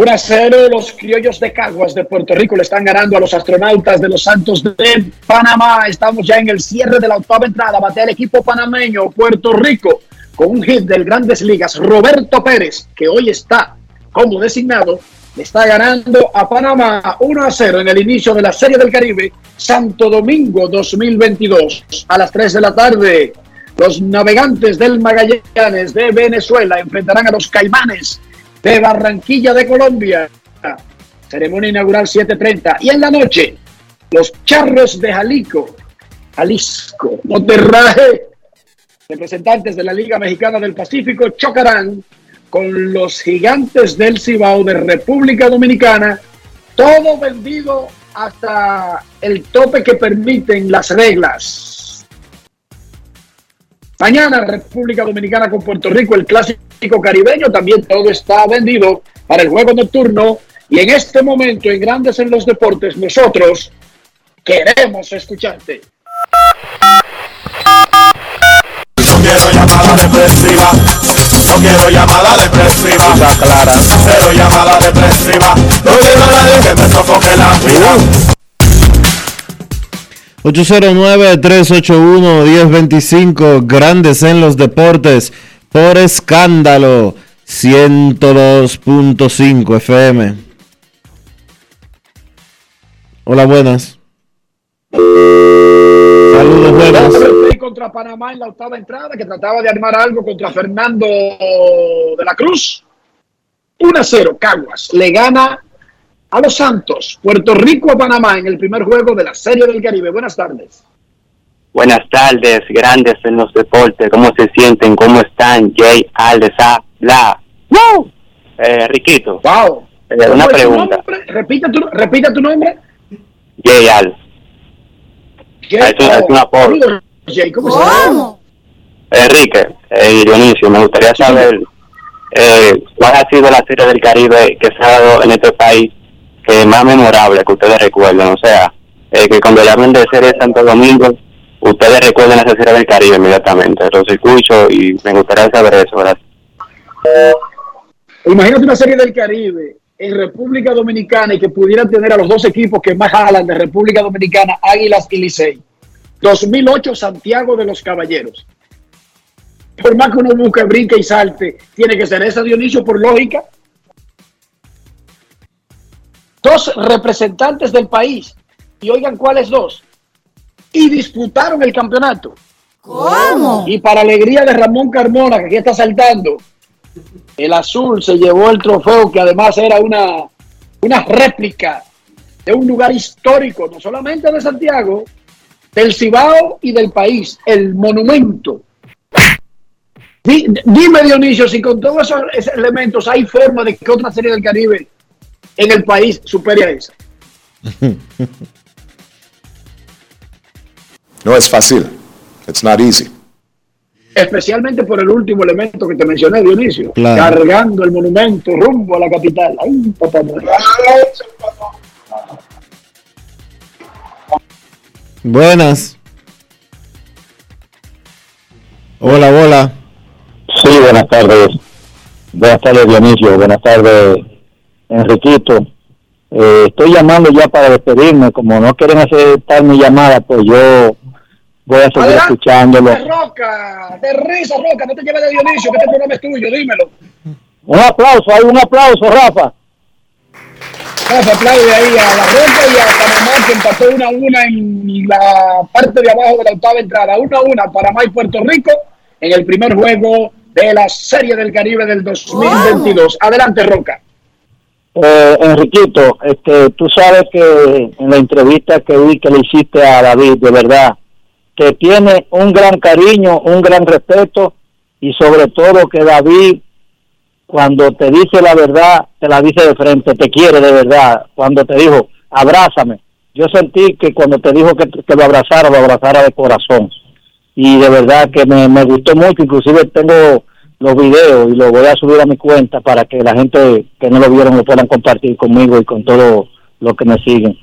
1 a 0, los criollos de Caguas de Puerto Rico le están ganando a los astronautas de los Santos de Panamá. Estamos ya en el cierre de la octava entrada. Batea el equipo panameño Puerto Rico con un hit del Grandes Ligas. Roberto Pérez, que hoy está como designado, le está ganando a Panamá 1 a 0 en el inicio de la Serie del Caribe, Santo Domingo 2022. A las 3 de la tarde, los navegantes del Magallanes de Venezuela enfrentarán a los Caimanes de Barranquilla de Colombia. Ceremonia inaugural 7.30. Y en la noche, los charros de Jalico, Jalisco, Monterrey, representantes de la Liga Mexicana del Pacífico, chocarán con los gigantes del Cibao de República Dominicana. Todo vendido hasta el tope que permiten las reglas. Mañana República Dominicana con Puerto Rico, el clásico caribeño, también todo está vendido para el juego nocturno. Y en este momento, en Grandes en los Deportes, nosotros queremos escucharte. No quiero llamada depresiva. No quiero llamada depresiva. clara. Cero llamada depresiva. No quiero a nadie que me sofoque la vida. 809-381-1025, Grandes en los Deportes, por escándalo, 102.5 FM. Hola, buenas. Saludos, buenas. Contra Panamá en la octava entrada, que trataba de armar algo contra Fernando de la Cruz. 1 a 0, Caguas. Le gana a los Santos, Puerto Rico a Panamá en el primer juego de la Serie del Caribe. Buenas tardes. Buenas tardes, grandes en los deportes. ¿Cómo se sienten? ¿Cómo están? Jay, Aldes, A, Bla. ¡Wow! Eh, Riquito. Wow. Eh, una ¿Cómo es tu pregunta. Repite tu, repite tu nombre. Jay, Al. Jay, Es una- es una Jay, ¿cómo se llama? Enrique eh, Dionisio, me gustaría saber eh, cuál ha sido la serie del Caribe que se ha dado en este país que más memorable que ustedes recuerden. O sea, eh, que cuando le hablen de serie de Santo Domingo, ustedes recuerden esa serie del Caribe inmediatamente. Los escucho y me gustaría saber eso. Gracias. Imagínate una serie del Caribe en República Dominicana y que pudiera tener a los dos equipos que más jalan de República Dominicana, Águilas y Licey. 2008, Santiago de los Caballeros. Por más que uno busque, brinque y salte, tiene que ser esa, Dionisio, por lógica. Dos representantes del país. Y oigan cuáles dos. Y disputaron el campeonato. ¿Cómo? Y para alegría de Ramón Carmona, que aquí está saltando, el azul se llevó el trofeo que además era una, una réplica de un lugar histórico, no solamente de Santiago, del Cibao y del país, el monumento. Di- Dime, Dionisio, si con todos esos esos elementos hay forma de que otra serie del Caribe en el país supere a esa. No es fácil. It's not easy. Especialmente por el último elemento que te mencioné, Dionisio. Claro. Cargando el monumento rumbo a la capital. Ay, papá. Buenas. Hola, hola. Sí, buenas tardes. Buenas tardes, Dionisio. Buenas tardes, Enriquito. Eh, estoy llamando ya para despedirme. Como no quieren aceptar mi llamada, pues yo voy a seguir escuchándolo. De Roca, de risa, Roca, no te lleves de Dionisio, que este programa es tuyo, dímelo. Un aplauso, hay un aplauso, Rafa. Rafa, aplaude ahí a la Roca y a Panamá que empató una a una en la parte de abajo de la octava entrada. Una a una, Panamá y Puerto Rico en el primer juego de la Serie del Caribe del 2022. Adelante, Roca. Eh, Enriquito, este, tú sabes que en la entrevista que vi que le hiciste a David, de verdad, que tiene un gran cariño, un gran respeto y sobre todo que David, cuando te dice la verdad, te la dice de frente, te quiere de verdad. Cuando te dijo, abrázame, yo sentí que cuando te dijo que, que lo abrazara, lo abrazara de corazón. Y de verdad que me, gustó mucho, inclusive tengo los videos y los voy a subir a mi cuenta para que la gente que no lo vieron lo puedan compartir conmigo y con todos los que me siguen.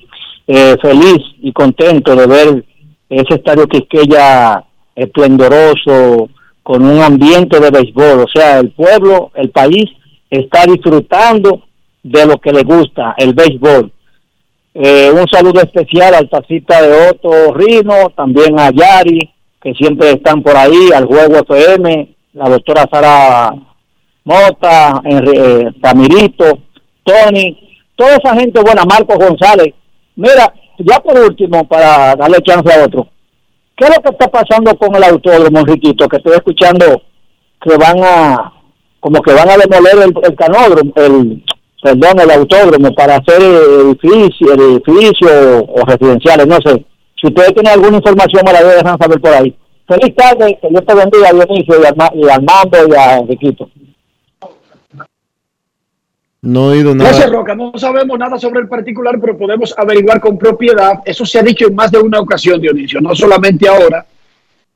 Eh, feliz y contento de ver ese estadio Quisqueya esplendoroso, con un ambiente de béisbol. O sea, el pueblo, el país está disfrutando de lo que le gusta, el béisbol. Eh, un saludo especial al tacita de Otto Rino, también a Yari, que siempre están por ahí, al Juego FM, la doctora Sara Mota, eh, Tamirito, Tony, toda esa gente buena, Marco González. Mira, ya por último, para darle chance a otro, ¿qué es lo que está pasando con el autódromo, Enriquito? Que estoy escuchando que van a, como que van a demoler el, el canódromo, el, perdón, el autódromo para hacer edificio, edificio o residenciales, no sé. Si ustedes tienen alguna información, me la dejan saber por ahí. Feliz tarde, que Dios te bendiga, Dionisio, y, Arma- y a Armando y a Enriquito. No he oído Gracias, nada. Roca. No sabemos nada sobre el particular, pero podemos averiguar con propiedad. Eso se ha dicho en más de una ocasión, Dionisio, no solamente ahora,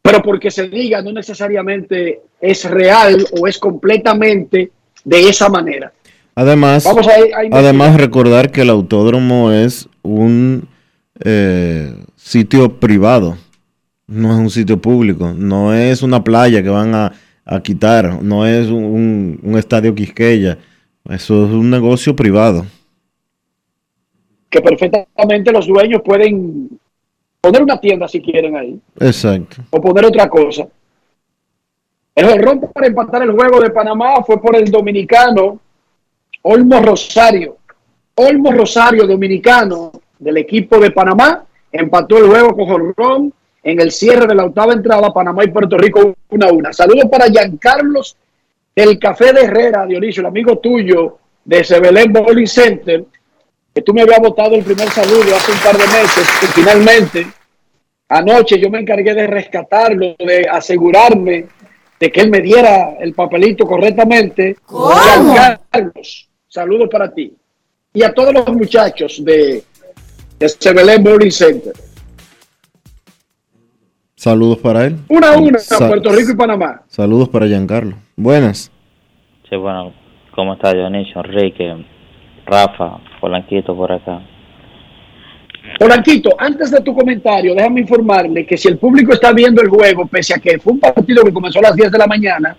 pero porque se diga, no necesariamente es real o es completamente de esa manera. Además, Vamos a- además recordar que el autódromo es un eh, sitio privado, no es un sitio público, no es una playa que van a, a quitar, no es un, un estadio Quisqueya, eso es un negocio privado. Que perfectamente los dueños pueden poner una tienda si quieren ahí, Exacto. o poner otra cosa. El error para empatar el juego de Panamá fue por el dominicano Olmo Rosario. Olmo Rosario, dominicano del equipo de Panamá, empató el juego con Jorrón en el cierre de la octava entrada, Panamá y Puerto Rico 1 a 1. Saludos para Giancarlos del Café de Herrera, Dionisio, el amigo tuyo de Sebelén Bowling Center, que tú me habías votado el primer saludo hace un par de meses y finalmente anoche yo me encargué de rescatarlo, de asegurarme de que él me diera el papelito correctamente. Giancarlos, saludos para ti. Y a todos los muchachos de, de Sebelén Bowling Center. Saludos para él. Una a una, Sa- Puerto Rico y Panamá. Saludos para Giancarlo. Buenas. Sí, bueno, ¿cómo está Dionisio, Enrique, Rafa, Polanquito por acá? Polanquito, antes de tu comentario, déjame informarle que si el público está viendo el juego, pese a que fue un partido que comenzó a las 10 de la mañana,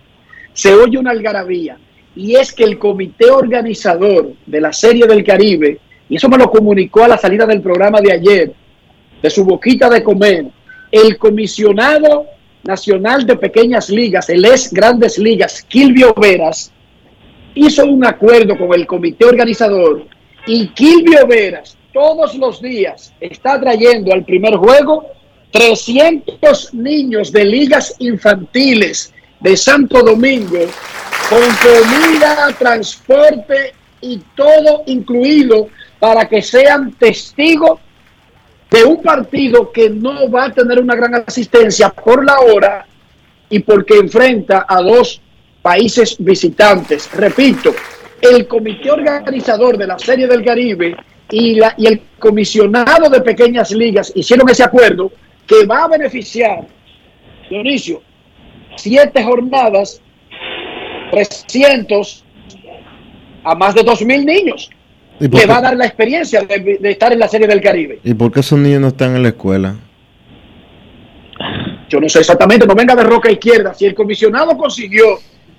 se oye una algarabía. Y es que el comité organizador de la Serie del Caribe, y eso me lo comunicó a la salida del programa de ayer, de su boquita de comer, el comisionado nacional de pequeñas ligas, el ex Grandes Ligas, Kilvio Veras, hizo un acuerdo con el comité organizador y Kilvio Veras todos los días está trayendo al primer juego 300 niños de ligas infantiles de Santo Domingo con comida, transporte y todo incluido para que sean testigos de un partido que no va a tener una gran asistencia por la hora y porque enfrenta a dos países visitantes. Repito, el comité organizador de la Serie del Caribe y, la, y el comisionado de pequeñas ligas hicieron ese acuerdo que va a beneficiar, Dionisio, siete jornadas, 300 a más de 2.000 niños. ¿Y por Le va a dar la experiencia de, de estar en la Serie del Caribe. ¿Y por qué esos niños no están en la escuela? Yo no sé exactamente, no venga de roca izquierda. Si el comisionado consiguió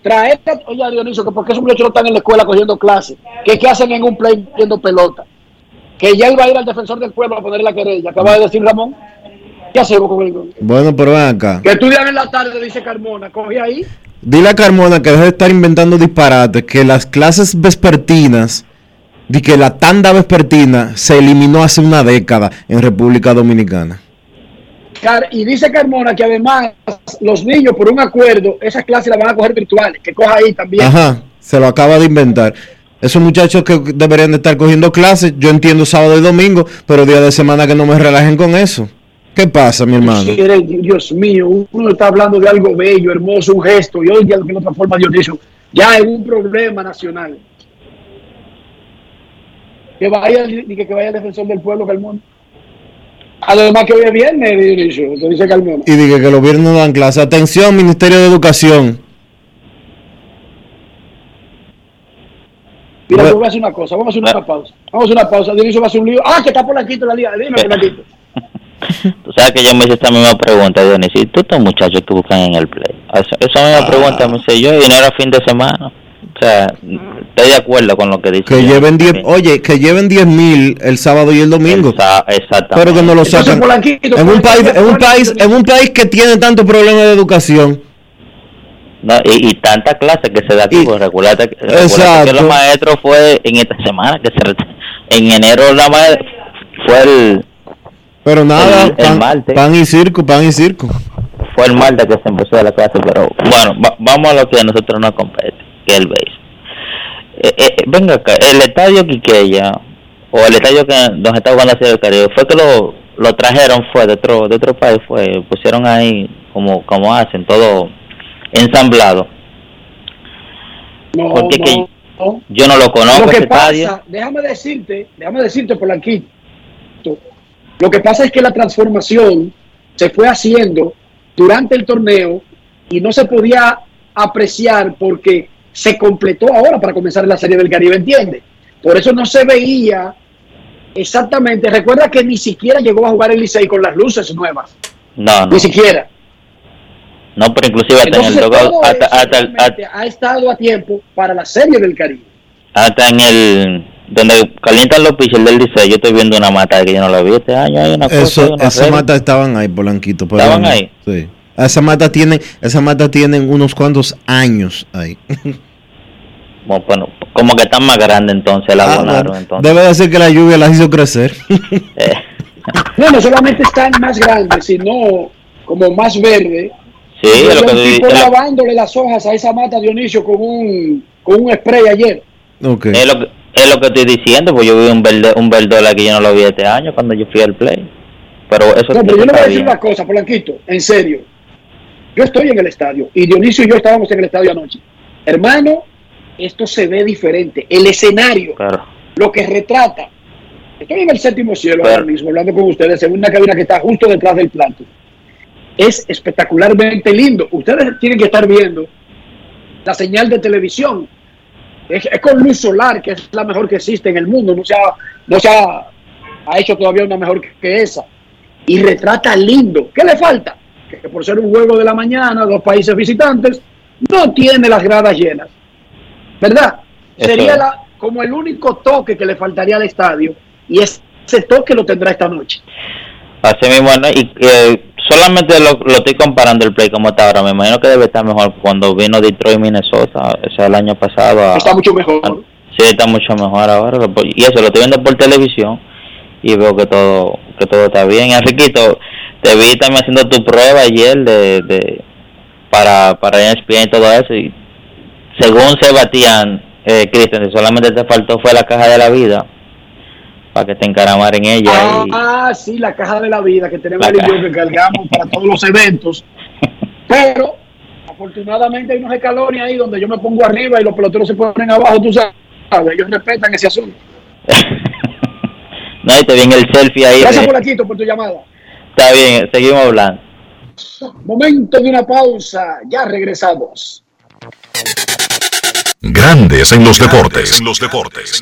traer, oye Dionisio, que por qué esos muchachos no están en la escuela cogiendo clases, que qué hacen en un play viendo pelota, que ya iba a ir al defensor del pueblo a poner la querella, acaba de decir Ramón. ¿Qué hacemos con el Bueno, pero ven acá. Que estudian en la tarde, dice Carmona, coge ahí. Dile a Carmona que deje de estar inventando disparates, que las clases vespertinas, y que la tanda vespertina se eliminó hace una década en República Dominicana. Y dice Carmona que además los niños, por un acuerdo, esas clases las van a coger virtuales, que coja ahí también. Ajá, se lo acaba de inventar. Esos muchachos que deberían de estar cogiendo clases, yo entiendo sábado y domingo, pero día de semana que no me relajen con eso. ¿Qué pasa, mi hermano? Dios mío, uno está hablando de algo bello, hermoso, un gesto, y hoy ya de otra forma Dios dice, ya es un problema nacional. Que vaya, y que, que vaya el defensor del pueblo, Carmona. Además que hoy es viernes, Dionisio, te dice Carmona. Y dije que los viernes no dan clase. Atención, Ministerio de Educación. Mira, yo voy a hacer una cosa, vamos a hacer una pausa. Vamos a hacer una pausa, Dionisio va a hacer un lío. Ah, que está por aquí la liga, dime Polanquito. Tú sabes que yo me hice esta misma pregunta, Dionisio. ¿Y tú estos muchachos que buscan en el play? Eso- Esa misma pregunta me hice yo y no era fin de semana. O sea, estoy de acuerdo con lo que dice. Que lleven 10, oye, que lleven 10 mil el sábado y el domingo. Exactamente. Pero que no lo. Polanquito, En un país, en un país, en un país que tiene tantos problemas de educación. No, y, y tanta clase que se da aquí, pues que- que los maestros fue en esta semana, que se en enero la ma- fue el, Pero nada, El- el pan, martes. pan y circo, pan y circo. fue el martes que se empezó la clase, pero bueno, va- vamos a lo que a nosotros nos compete, que el base. Eh, eh, venga acá, el estadio Quiqueya, o el estadio que donde está jugando la Serie del Caribe, fue que lo, lo trajeron, fue de otro, de otro país, fue, pusieron ahí como, como hacen, todo ensamblado. No, Porque no, que no. yo no lo conozco Lo que ese estadio. pasa, déjame decirte, déjame decirte, Polanquito, lo que pasa es que la transformación se fue haciendo durante el torneo y no se podía apreciar porque se completó ahora para comenzar la Serie del Caribe, ¿entiende? Por eso no se veía exactamente. Recuerda que ni siquiera llegó a jugar el Licey con las luces nuevas, No, no. ni siquiera. No, pero inclusive hasta en el hasta, hasta, ha estado a tiempo para la Serie del Caribe. hasta en el donde calientan los pitchers del liceo, yo estoy viendo una mata que yo no la vi este año, hay una cosa, Eso, una regla. matas estaban ahí, Polanquito. ¿Estaban ahí? Sí. Esas matas tienen, esas matas tienen unos cuantos años ahí. Bueno, como que están más grandes entonces, la Ah, abonaron bueno. entonces. Debe de ser que la lluvia las hizo crecer. Eh, No, no solamente están más grandes, sino como más verde. sí, Yo es lo que tipo lavándole las hojas a esa mata Dionisio con un, con un spray ayer. Ok. es lo que es lo que estoy diciendo, pues yo vi un verde un verdola que yo no lo vi este año cuando yo fui al play. Pero eso, No, pero yo le voy a decir una cosa, Polanquito, en serio. Yo estoy en el estadio y Dionisio y yo estábamos en el estadio anoche. Hermano, esto se ve diferente. El escenario, Claro. lo que retrata. Estoy en el séptimo cielo ahora mismo, hablando con ustedes en una cabina que está justo detrás del plato. Es espectacularmente lindo. Ustedes tienen que estar viendo la señal de televisión. Es, es con luz solar, que es la mejor que existe en el mundo. No se ha, no se ha, ha hecho todavía una mejor que, que esa. Y retrata lindo. ¿Qué le falta? Que por ser un juego de la mañana, dos países visitantes, no tiene las gradas llenas. ¿Verdad? Eso Sería la- como el único toque que le faltaría al estadio. Y ese toque lo tendrá esta noche. Así mismo, ¿no? y eh, solamente lo, lo estoy comparando el play como está ahora. Me imagino que debe estar mejor cuando vino Detroit, Minnesota, o sea, el año pasado. a- Está mucho mejor. Sí, está mucho mejor ahora. Y eso lo estoy viendo por televisión y veo que todo que todo está bien. Enriquito, te vi también haciendo tu prueba ayer de, de para para ESPN y todo eso. Y según Sebastián, eh, Cristian, solamente te faltó fue la caja de la vida para que te encaramar en ella. Ah, y- ah, sí, la caja de la vida que tenemos caja. que cargamos para todos los eventos. Pero afortunadamente hay unos escalones ahí donde yo me pongo arriba y los peloteros se ponen abajo, tú sabes. Ellos respetan ese asunto. No, y te viene el selfie ahí. Gracias de- por aquí, por tu llamada. Está bien, seguimos hablando. Momento de una pausa, ya regresamos. Grandes en los deportes. En los deportes.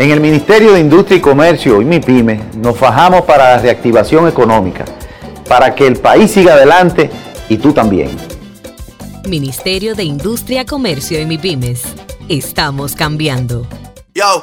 En el Ministerio de Industria y Comercio y MIPYME nos fajamos para la reactivación económica, para que el país siga adelante y tú también. Ministerio de Industria, Comercio y MIPIMES. Estamos cambiando. Yo,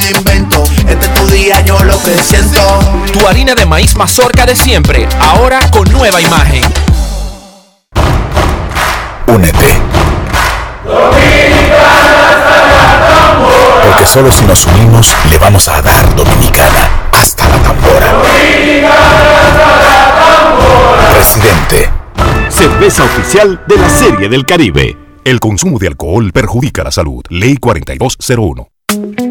invento. Este es tu día, yo lo que siento. Tu harina de maíz mazorca de siempre, ahora con nueva imagen. Únete. Porque solo si nos unimos le vamos a dar dominicana hasta la tambora. Presidente. Cerveza oficial de la Serie del Caribe. El consumo de alcohol perjudica la salud. Ley 4201.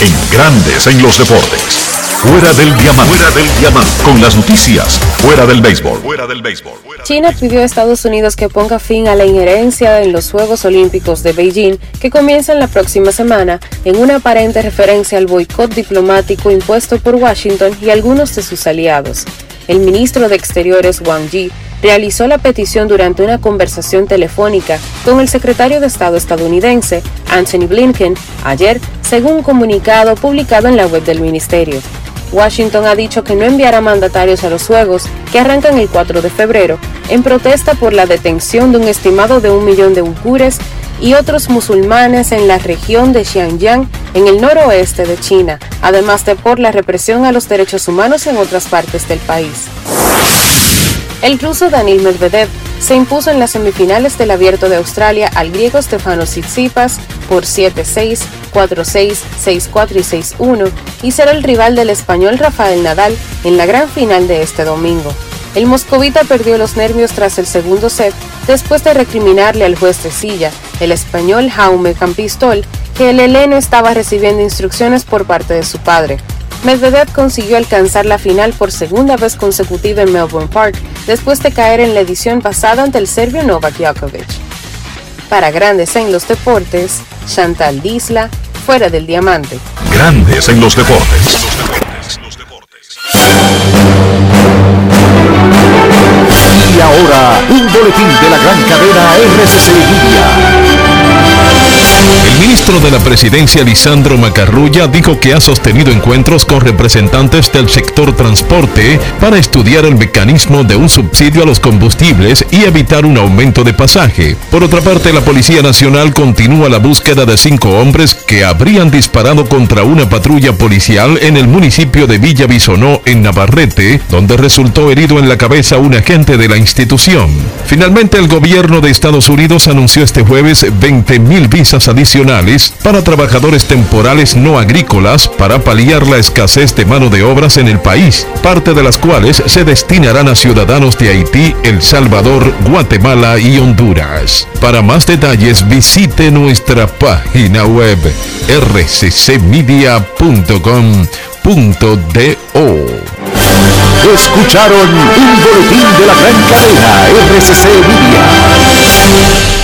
En Grandes en los deportes. Fuera del diamante. Fuera del diamante. Con las noticias. Fuera del béisbol. Fuera del béisbol. China pidió a Estados Unidos que ponga fin a la injerencia en los Juegos Olímpicos de Beijing que comienzan la próxima semana en una aparente referencia al boicot diplomático impuesto por Washington y algunos de sus aliados. El ministro de Exteriores Wang Yi realizó la petición durante una conversación telefónica con el secretario de Estado estadounidense, Anthony Blinken, ayer, según un comunicado publicado en la web del ministerio. Washington ha dicho que no enviará mandatarios a los Juegos, que arrancan el 4 de febrero, en protesta por la detención de un estimado de un millón de uigures y otros musulmanes en la región de Xinjiang, en el noroeste de China, además de por la represión a los derechos humanos en otras partes del país. El ruso Daniil Medvedev se impuso en las semifinales del Abierto de Australia al griego Stefanos Tsitsipas por 7-6, 4-6, 6-4 y 6-1 y será el rival del español Rafael Nadal en la gran final de este domingo. El moscovita perdió los nervios tras el segundo set después de recriminarle al juez de silla, el español Jaume Campistol, que el heleno estaba recibiendo instrucciones por parte de su padre. Medvedev consiguió alcanzar la final por segunda vez consecutiva en Melbourne Park, después de caer en la edición pasada ante el serbio Novak Djokovic. Para Grandes en los Deportes, Chantal Disla, fuera del diamante. Grandes en los deportes. Y ahora, un boletín de la gran cadena RCC Media. El ministro de la Presidencia Lisandro Macarrulla dijo que ha sostenido encuentros con representantes del sector transporte para estudiar el mecanismo de un subsidio a los combustibles y evitar un aumento de pasaje. Por otra parte, la Policía Nacional continúa la búsqueda de cinco hombres que habrían disparado contra una patrulla policial en el municipio de Villa Bisonó, en Navarrete, donde resultó herido en la cabeza un agente de la institución. Finalmente, el gobierno de Estados Unidos anunció este jueves 20 mil visas adicionales para trabajadores temporales no agrícolas para paliar la escasez de mano de obras en el país, parte de las cuales se destinarán a ciudadanos de Haití, El Salvador, Guatemala y Honduras. Para más detalles visite nuestra página web rccmedia.com.do. Escucharon un boletín de la gran cadena RCC Media.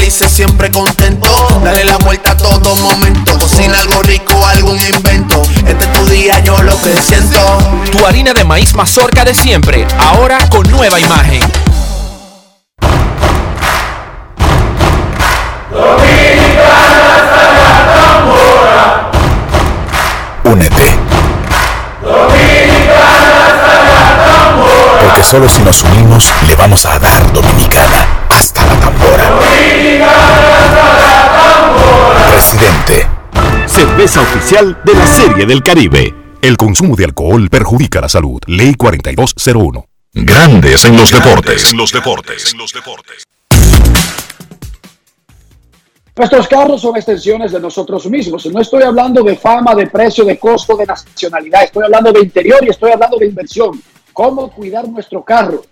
felices, siempre contento. Dale la vuelta a todo momento. Cocina algo rico, algún invento. Este es tu día, yo lo que siento. Tu harina de maíz mazorca de siempre, ahora con nueva imagen. Únete. Porque solo si nos unimos le vamos a dar Dominicana hasta la tambora. Presidente. Cerveza oficial de la Serie del Caribe. El consumo de alcohol perjudica la salud. Ley 4201. Grandes en los deportes. En los deportes. Nuestros carros son extensiones de nosotros mismos. No estoy hablando de fama, de precio, de costo, de nacionalidad. Estoy hablando de interior y estoy hablando de inversión. Cómo cuidar nuestro carro.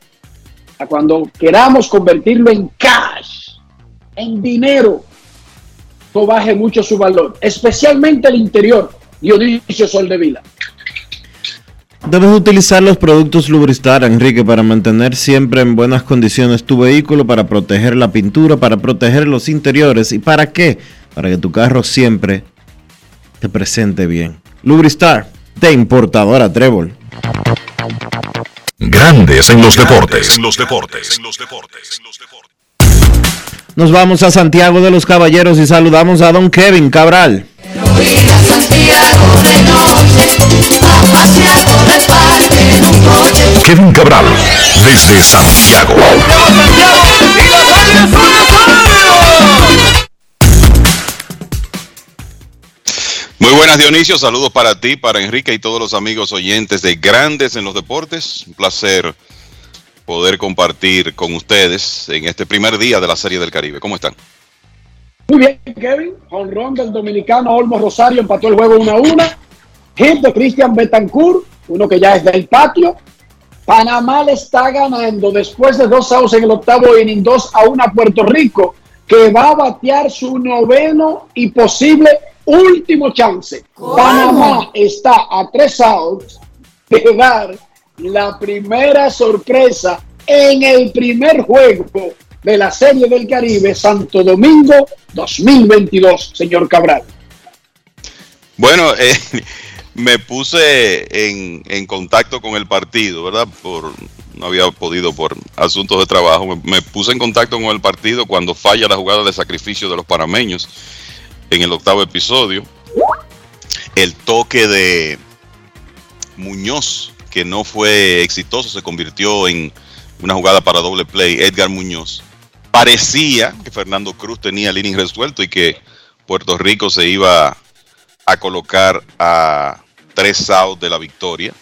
A cuando queramos convertirlo en cash, en dinero, no baje mucho su valor. Especialmente el interior. Dionisio Soldevila. Debes utilizar los productos Lubristar, Enrique, para mantener siempre en buenas condiciones tu vehículo, para proteger la pintura, para proteger los interiores. ¿Y para qué? Para que tu carro siempre te presente bien. Lubristar, de importadora Trébol. Grandes en los deportes. En los deportes. Nos vamos a Santiago de los Caballeros y saludamos a don Kevin Cabral. Kevin Cabral, desde Santiago. Muy buenas Dionisio, saludos para ti, para Enrique y todos los amigos oyentes de Grandes en los Deportes. Un placer poder compartir con ustedes en este primer día de la Serie del Caribe. ¿Cómo están? Muy bien, Kevin. Honrón del dominicano Olmo Rosario empató el juego 1 a 1. Hit de Cristian Betancourt, uno que ya es del patio. Panamá le está ganando después de dos outs en el octavo inning, 2 a 1 a Puerto Rico, que va a batear su noveno y posible último chance. Panamá está a tres outs de dar la primera sorpresa en el primer juego de la Serie del Caribe Santo Domingo 2022, señor Cabral. Bueno, eh, me puse en, en, contacto con el partido, ¿verdad? Por, no había podido por asuntos de trabajo. Me, me, puse en contacto con el partido cuando falla la jugada de sacrificio de los panameños en el octavo episodio. El toque de Muñoz, que no fue exitoso, se convirtió en una jugada para doble play. Edgar Muñoz. Parecía que Fernando Cruz tenía el inning resuelto y que Puerto Rico se iba a colocar a tres outs de la victoria.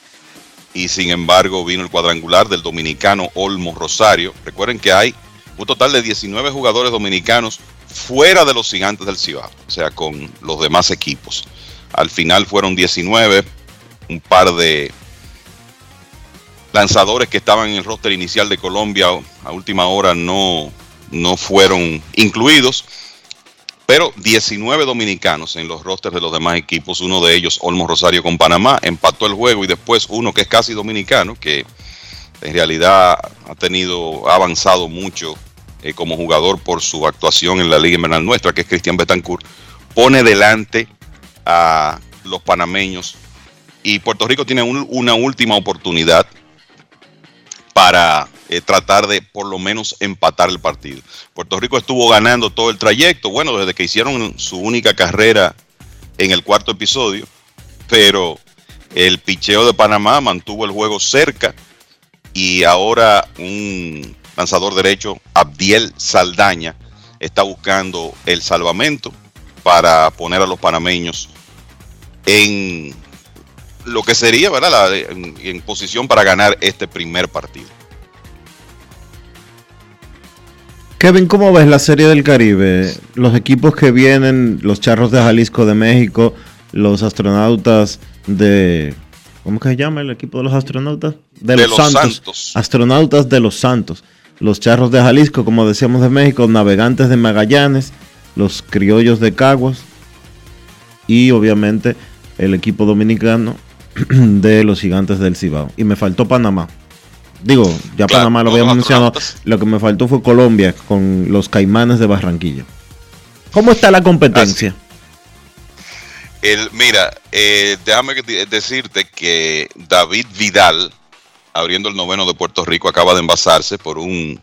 Y sin embargo vino el cuadrangular del dominicano Olmo Rosario. Recuerden que hay un total de 19 jugadores dominicanos fuera de los gigantes del Cibao, o sea, con los demás equipos. Al final fueron 19, un par de lanzadores que estaban en el roster inicial de Colombia a última hora no, no fueron incluidos, pero 19 dominicanos en los rosters de los demás equipos, uno de ellos Olmo Rosario con Panamá, empató el juego y después uno que es casi dominicano, que en realidad ha tenido, ha avanzado mucho eh, como jugador por su actuación en la Liga Invernal nuestra, que es Cristian Betancourt, pone delante a los panameños y Puerto Rico tiene un, una última oportunidad para eh, tratar de por lo menos empatar el partido. Puerto Rico estuvo ganando todo el trayecto, bueno, desde que hicieron su única carrera en el cuarto episodio, pero el picheo de Panamá mantuvo el juego cerca y ahora un lanzador derecho, Abdiel Saldaña, está buscando el salvamento para poner a los panameños en lo que sería, ¿verdad? La, en, en, posición para ganar este primer partido. Kevin, ¿cómo ves la Serie del Caribe? Los equipos que vienen, los Charros de Jalisco de México, los astronautas de... ¿Cómo que se llama el equipo de los astronautas? De, de los, los Santos. Santos. Astronautas de los Santos. Los Charros de Jalisco, como decíamos de México, Navegantes de Magallanes, los Criollos de Caguas y obviamente el equipo dominicano de los Gigantes del Cibao. Y me faltó Panamá. Digo, ya Claro, Panamá lo habíamos mencionado. Lo que me faltó fue Colombia con los Caimanes de Barranquilla. ¿Cómo está la competencia? El, mira, eh, déjame decirte que David Vidal, abriendo el noveno de Puerto Rico, acaba de envasarse por un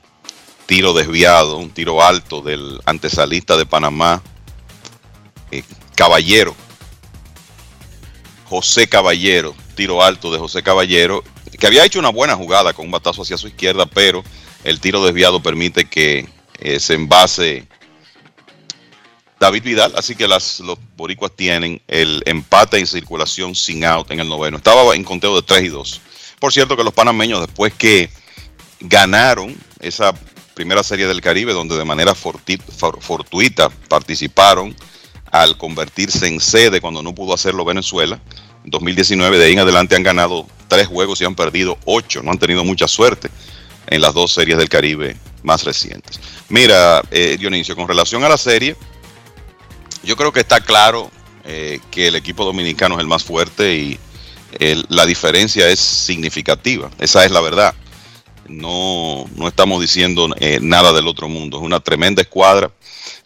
tiro desviado, un tiro alto del antesalista de Panamá, eh, Caballero. José Caballero, tiro alto de José Caballero, que había hecho una buena jugada con un batazo hacia su izquierda, pero el tiro desviado permite que eh, se envase David Vidal, así que las, los boricuas tienen el empate en circulación sin out en el noveno. Estaba en conteo de 3 y 2. Por cierto que los panameños, después que ganaron esa primera serie del Caribe, donde de manera fortuita participaron al convertirse en sede cuando no pudo hacerlo Venezuela, en 2019 de ahí en adelante han ganado tres juegos y han perdido ocho. No han tenido mucha suerte en las dos series del Caribe más recientes. Mira, eh, Dionisio, con relación a la serie, yo creo que está claro eh, que el equipo dominicano es el más fuerte y el- la diferencia es significativa. Esa es la verdad. No, no estamos diciendo eh, nada del otro mundo. Es una tremenda escuadra.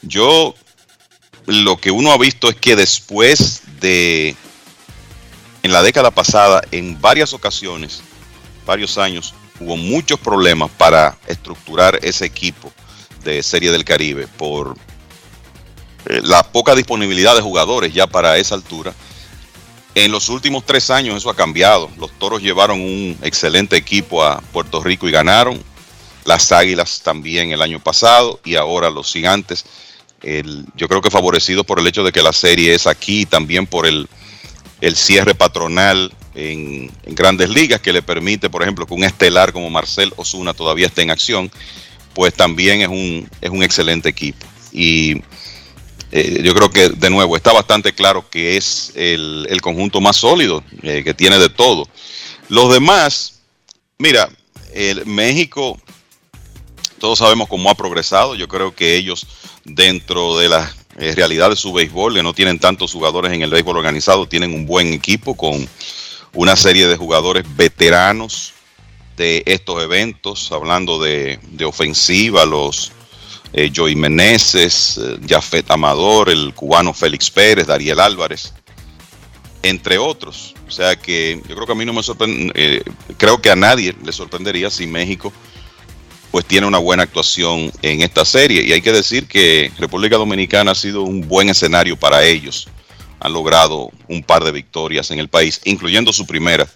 Yo lo que uno ha visto es que después de, en la década pasada, en varias ocasiones, varios años, hubo muchos problemas para estructurar ese equipo de Serie del Caribe por eh, la poca disponibilidad de jugadores ya para esa altura. En los últimos tres años eso ha cambiado. Los Toros llevaron un excelente equipo a Puerto Rico y ganaron. Las Águilas también el año pasado y ahora los Gigantes. Yo creo que favorecidos por el hecho de que la serie es aquí y también por el, el cierre patronal en, grandes ligas que le permite, por ejemplo, que un estelar como Marcel Osuna todavía esté en acción, pues también es un, es un excelente equipo. Y eh, yo creo que, de nuevo, está bastante claro que es el, el conjunto más sólido, eh, que tiene de todo. Los demás, Mira, el México, todos sabemos cómo ha progresado. Yo creo que ellos, dentro de la eh, realidad de su béisbol, que no tienen tantos jugadores en el béisbol organizado, tienen un buen equipo con una serie de jugadores veteranos de estos eventos, hablando de, de ofensiva, los eh, Joey eh, Jafet Amador, el cubano Félix Pérez, Dariel Álvarez, entre otros. O sea que yo creo que a mí no me sorprende, eh, creo que a nadie le sorprendería si México pues tiene una buena actuación en esta serie. Y hay que decir que República Dominicana ha sido un buen escenario para ellos. Han logrado un par de victorias en el país, incluyendo su primera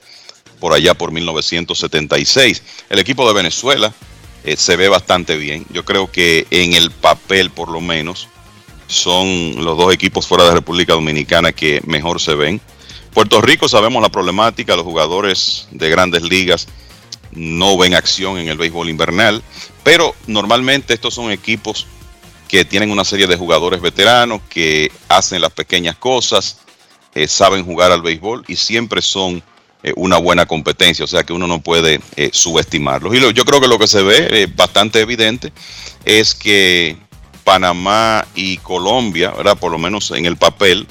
por allá por 1976. El equipo de Venezuela eh, se ve bastante bien. Yo creo que en el papel, por lo menos, son los dos equipos fuera de República Dominicana que mejor se ven. Puerto Rico sabemos la problemática, los jugadores de grandes ligas no ven acción en el béisbol invernal, pero normalmente estos son equipos que tienen una serie de jugadores veteranos que hacen las pequeñas cosas, eh, saben jugar al béisbol y siempre son eh, una buena competencia, o sea que uno no puede eh, subestimarlos. Y yo creo que lo que se ve bastante evidente es que Panamá y Colombia, ¿verdad? por lo menos en el papel,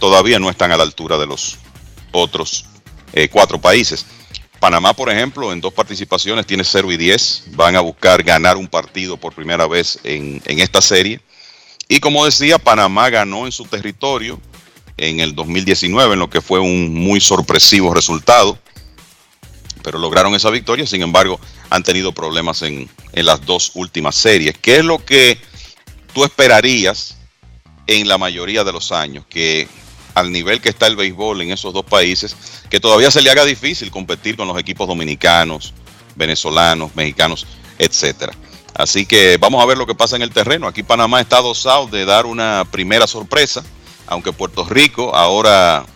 todavía no están a la altura de los otros cuatro países. Panamá, por ejemplo, en dos participaciones tiene 0 y 10. Van a buscar ganar un partido por primera vez en, en esta serie. Y como decía, Panamá ganó en su territorio en el 2019, en lo que fue un muy sorpresivo resultado. Pero lograron esa victoria, sin embargo, han tenido problemas en, en las dos últimas series. ¿Qué es lo que tú esperarías en la mayoría de los años? Que al nivel que está el béisbol en esos dos países, que todavía se le haga difícil competir con los equipos dominicanos, venezolanos, mexicanos, etcétera. Así que vamos a ver lo que pasa en el terreno. Aquí Panamá está dosado de dar una primera sorpresa, aunque Puerto Rico ahora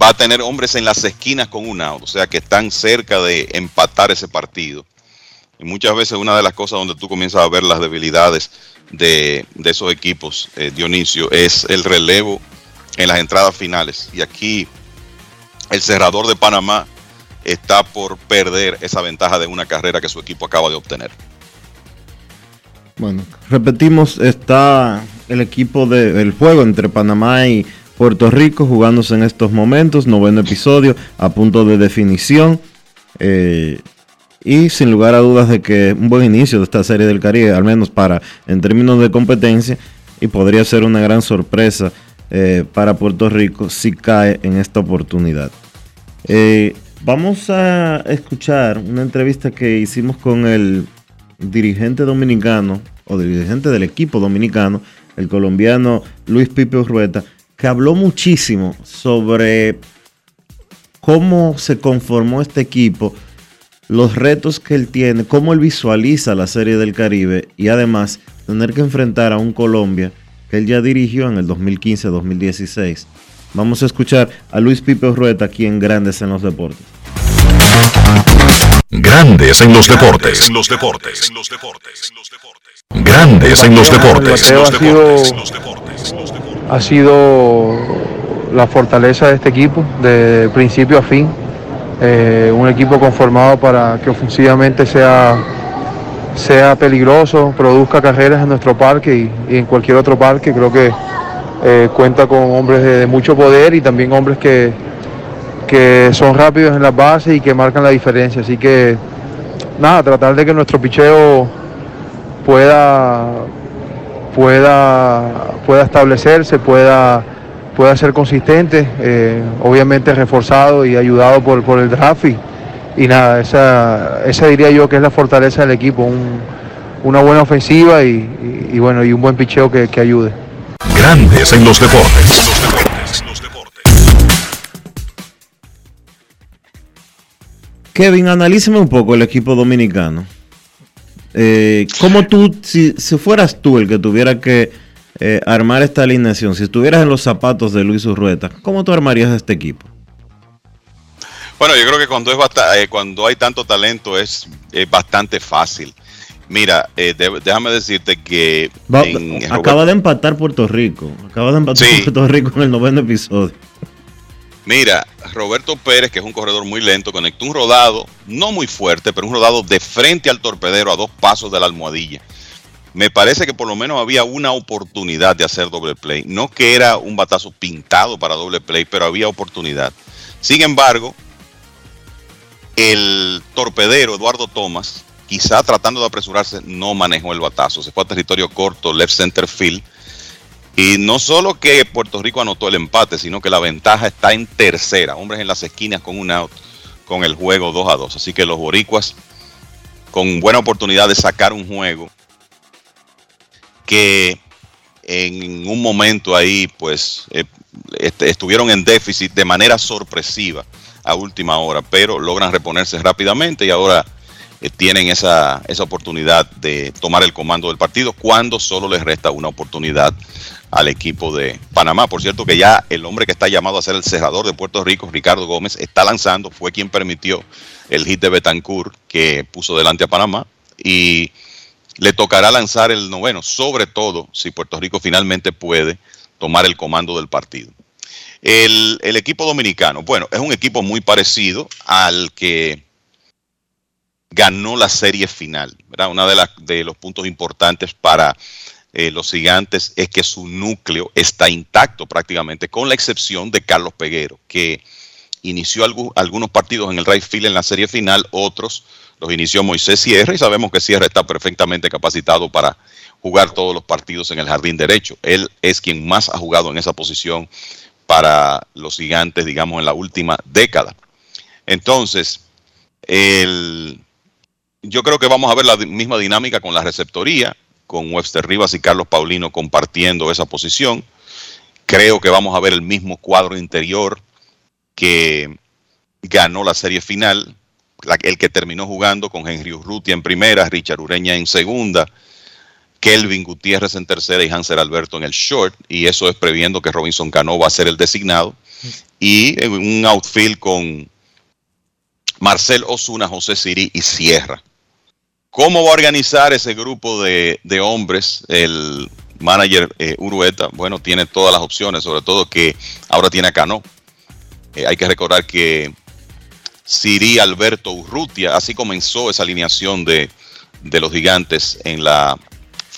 va a tener hombres en las esquinas con un out, o sea que están cerca de empatar ese partido. Y muchas veces una de las cosas donde tú comienzas a ver las debilidades de, esos equipos, eh, Dionisio, es el relevo en las entradas finales. Y aquí el cerrador de Panamá está por perder esa ventaja de una carrera que su equipo acaba de obtener. Bueno, repetimos, está el equipo del juego entre Panamá y Puerto Rico jugándose en estos momentos, noveno episodio, a punto de definición. Eh, y sin lugar a dudas de que un buen inicio de esta serie del Caribe, al menos para en términos de competencia, y podría ser una gran sorpresa eh, para Puerto Rico si cae en esta oportunidad. Eh, vamos a escuchar una entrevista que hicimos con el dirigente dominicano o dirigente del equipo dominicano, el colombiano Luis Pipe Urrueta, que habló muchísimo sobre cómo se conformó este equipo, los retos que él tiene, cómo él visualiza la Serie del Caribe y además tener que enfrentar a un Colombia que él ya dirigió en el 2015-2016. Vamos a escuchar a Luis Pipe Rueta aquí en Grandes en los Deportes. Grandes en los deportes. En los deportes. Grandes en los deportes. Ha sido la fortaleza de este equipo, de principio a fin. Eh, un equipo conformado para que ofensivamente sea sea peligroso, produzca carreras en nuestro parque y, en cualquier otro parque. Creo que eh, cuenta con hombres de, mucho poder y también hombres que, que son rápidos en las bases y que marcan la diferencia. Así que nada, tratar de que nuestro picheo pueda, pueda, pueda establecerse, pueda, pueda ser consistente, eh, obviamente reforzado y ayudado por, por el draft. Nada, esa, esa diría yo que es la fortaleza del equipo, una buena ofensiva y, bueno, y un buen picheo que, que ayude. Grandes en los deportes. Kevin, analízame un poco el equipo dominicano. Eh, ¿Cómo tú, si, si, fueras tú el que tuviera que eh, armar esta alineación, si estuvieras en los zapatos de Luis Urrueta, ¿cómo tú armarías este equipo? Bueno, yo creo que cuando, es eh, cuando hay tanto talento es, bastante fácil. Mira, eh, déjame decirte que... acaba de empatar Puerto Rico. Acaba de empatar Puerto Rico en el noveno episodio. Mira, Roberto Pérez, que es un corredor muy lento, conectó un rodado, no muy fuerte, pero un rodado de frente al torpedero a dos pasos de la almohadilla. Me parece que por lo menos había una oportunidad de hacer doble play. No que era un batazo pintado para doble play, pero había oportunidad. Sin embargo, el torpedero Eduardo Thomas, quizá tratando de apresurarse, no manejó el batazo. Se fue a territorio corto, left center field. Y no solo que Puerto Rico anotó el empate, sino que la ventaja está en tercera. Hombres en las esquinas con un out, con el juego 2 a 2. Así que los boricuas con buena oportunidad de sacar un juego que en un momento ahí pues eh, estuvieron en déficit de manera sorpresiva última hora, pero logran reponerse rápidamente y ahora eh, tienen esa, esa oportunidad de tomar el comando del partido cuando solo les resta una oportunidad al equipo de Panamá. Por cierto que ya el hombre que está llamado a ser el cerrador de Puerto Rico, Ricardo Gómez, está lanzando, fue quien permitió el hit de Betancourt que puso delante a Panamá y le tocará lanzar el noveno, sobre todo si Puerto Rico finalmente puede tomar el comando del partido. El, equipo dominicano, bueno, es un equipo muy parecido al que ganó la serie final. ¿verdad? Uno de, las de los puntos importantes para eh, los gigantes es que su núcleo está intacto prácticamente, con la excepción de Carlos Peguero, que inició algunos partidos en el right field en la serie final, otros los inició Moisés Sierra y sabemos que Sierra está perfectamente capacitado para jugar todos los partidos en el jardín derecho. Él es quien más ha jugado en esa posición para los gigantes, digamos, en la última década. Entonces, el, yo creo que vamos a ver la misma dinámica con la receptoría, con Webster Rivas y Carlos Paulino compartiendo esa posición. Creo que vamos a ver el mismo cuadro interior que ganó la serie final, el que terminó jugando con Henry Urrutia en primera, Richard Ureña en segunda, Kelvin Gutiérrez en tercera y Hanser Alberto en el short, y eso es previendo que Robinson Cano va a ser el designado, y un outfield con Marcel Osuna, José Siri y Sierra. ¿Cómo va a organizar ese grupo de, hombres el manager eh, Urueta? Bueno, tiene todas las opciones, sobre todo que ahora tiene a Cano. Eh, hay que recordar que Siri Alberto Urrutia, así comenzó esa alineación de, de los gigantes en la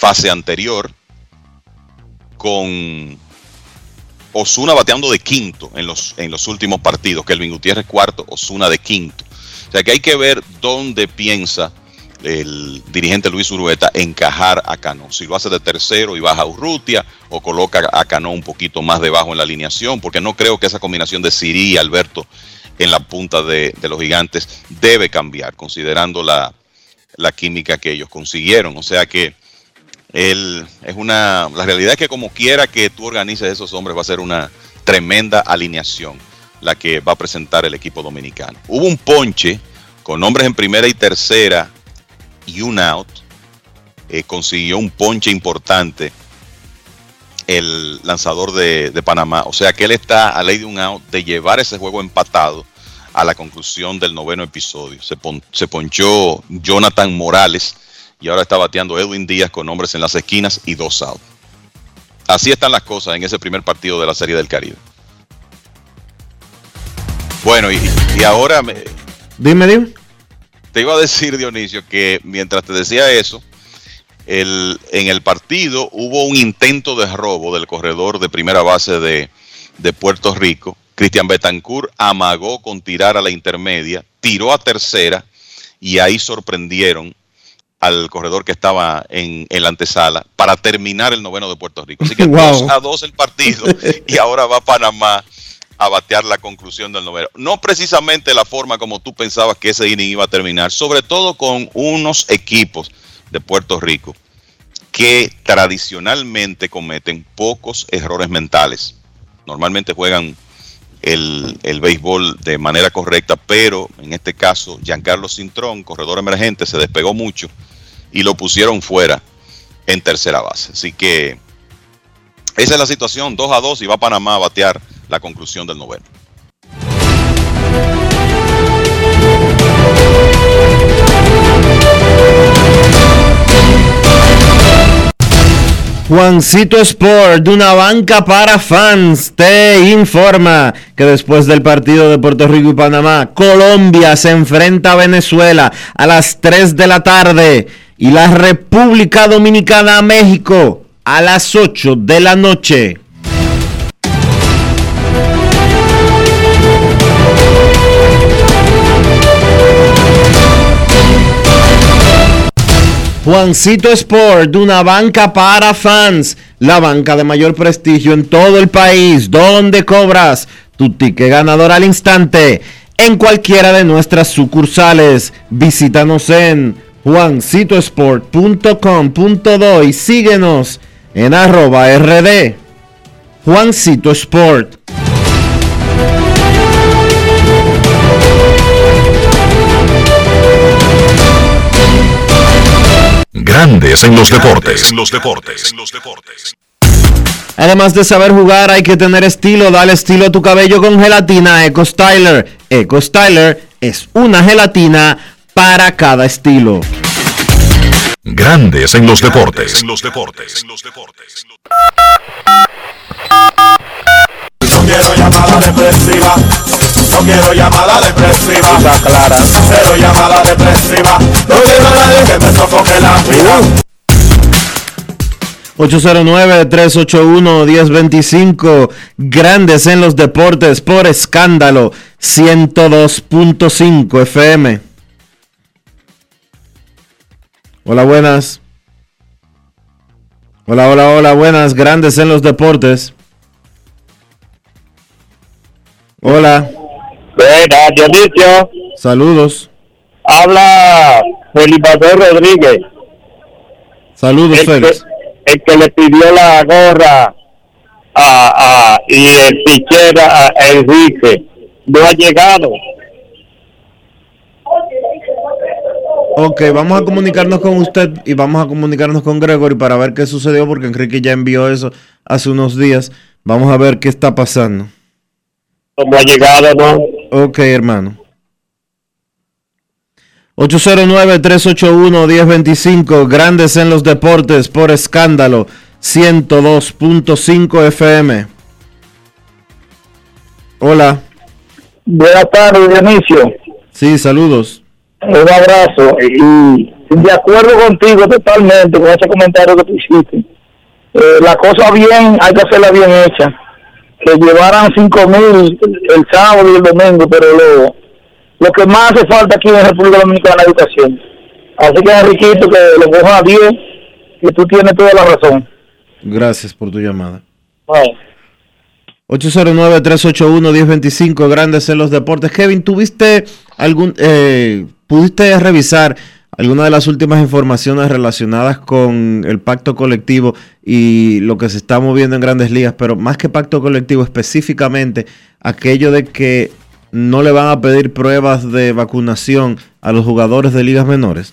fase anterior, con Osuna bateando de quinto en los, en los últimos partidos, Kelvin Gutiérrez cuarto, Osuna de quinto. O sea que hay que ver dónde piensa el dirigente Luis Urueta encajar a Cano. Si lo hace de tercero y baja a Urrutia o coloca a Cano un poquito más debajo en la alineación, porque no creo que esa combinación de Siri y Alberto en la punta de, los gigantes debe cambiar, considerando la, química que ellos consiguieron. O sea que es una. La realidad es que como quiera que tú organices esos hombres, va a ser una tremenda alineación la que va a presentar el equipo dominicano. Hubo un ponche con hombres en primera y tercera y un out, eh, consiguió un ponche importante el lanzador de, Panamá. O sea que él está a ley de un out de llevar ese juego empatado a la conclusión del noveno episodio. Se, ponchó Jonathan Morales y ahora está bateando Edwin Díaz con hombres en las esquinas y dos out. Así están las cosas en ese primer partido de la Serie del Caribe. Bueno, y, y ahora... Me, dime, dime te iba a decir, Dionisio, que mientras te decía eso, el, en el partido hubo un intento de robo del corredor de primera base de, Puerto Rico. Cristian Betancourt amagó con tirar a la intermedia, tiró a tercera y ahí sorprendieron al corredor que estaba en, en, la antesala para terminar el noveno de Puerto Rico. Así que 2 a 2 el partido y ahora va Panamá a batear la conclusión del noveno. No precisamente la forma como tú pensabas que ese inning iba a terminar, sobre todo con unos equipos de Puerto Rico que tradicionalmente cometen pocos errores mentales. Normalmente juegan el, el, béisbol de manera correcta, pero en este caso Giancarlo Cintrón, corredor emergente, se despegó mucho y lo pusieron fuera en tercera base. Así que esa es la situación, 2 a 2 y va Panamá a batear la conclusión del noveno. Juancito Sport, de una banca para fans, te informa que después del partido de Puerto Rico y Panamá, Colombia se enfrenta a Venezuela a las 3 de la tarde y la República Dominicana a México a las 8 de la noche. Juancito Sport, una banca para fans, la banca de mayor prestigio en todo el país, donde cobras tu ticket ganador al instante en cualquiera de nuestras sucursales. Visítanos en juancitosport.com.do y síguenos en arroba rd. Juancito Sport. Grandes en los deportes. En los deportes. Además de saber jugar, hay que tener estilo. Dale estilo a tu cabello con gelatina Eco Styler. Eco Styler es una gelatina para cada estilo. Grandes en los deportes. En los deportes. No quiero llamada depresiva. No quiero llamada depresiva. clara. Cero llamada depresiva. No quiero a nadie que me sofoque la vida. 809-381-1025, Grandes en los Deportes por escándalo, 102.5 FM. Hola, buenas. Hola, hola, hola, buenas, Grandes en los Deportes. Hola. Buenas, Dionisio. Saludos. Habla Felipe Rodríguez. Saludos, el Félix. Que, el que le pidió la gorra a, a y el pitcher a, a Enrique no ha llegado. Ok, vamos a comunicarnos con usted y vamos a comunicarnos con Gregory para ver qué sucedió porque Enrique ya envió eso hace unos días. Vamos a ver qué está pasando. No ha llegado, ¿no? Ok, hermano. 809-381-1025, Grandes en los Deportes por escándalo, 102.5 FM. Hola. Buenas tardes, Dionisio. Sí, saludos. Un abrazo. Y de acuerdo contigo totalmente con ese comentario que tú hiciste. Eh, la cosa bien, hay que hacerla bien hecha. Que llevaran 5 mil el sábado y el domingo, pero lo, lo que más hace falta aquí en República Dominicana es la educación. Así que, Enriquito, que lo coja a 10, que tú tienes toda la razón. Gracias por tu llamada. Bueno. 809-381-1025, Grandes en los Deportes. Kevin, ¿tuviste algún, eh, pudiste revisar alguna de las últimas informaciones relacionadas con el pacto colectivo y lo que se está moviendo en grandes ligas? Pero más que pacto colectivo, específicamente aquello de que no le van a pedir pruebas de vacunación a los jugadores de ligas menores.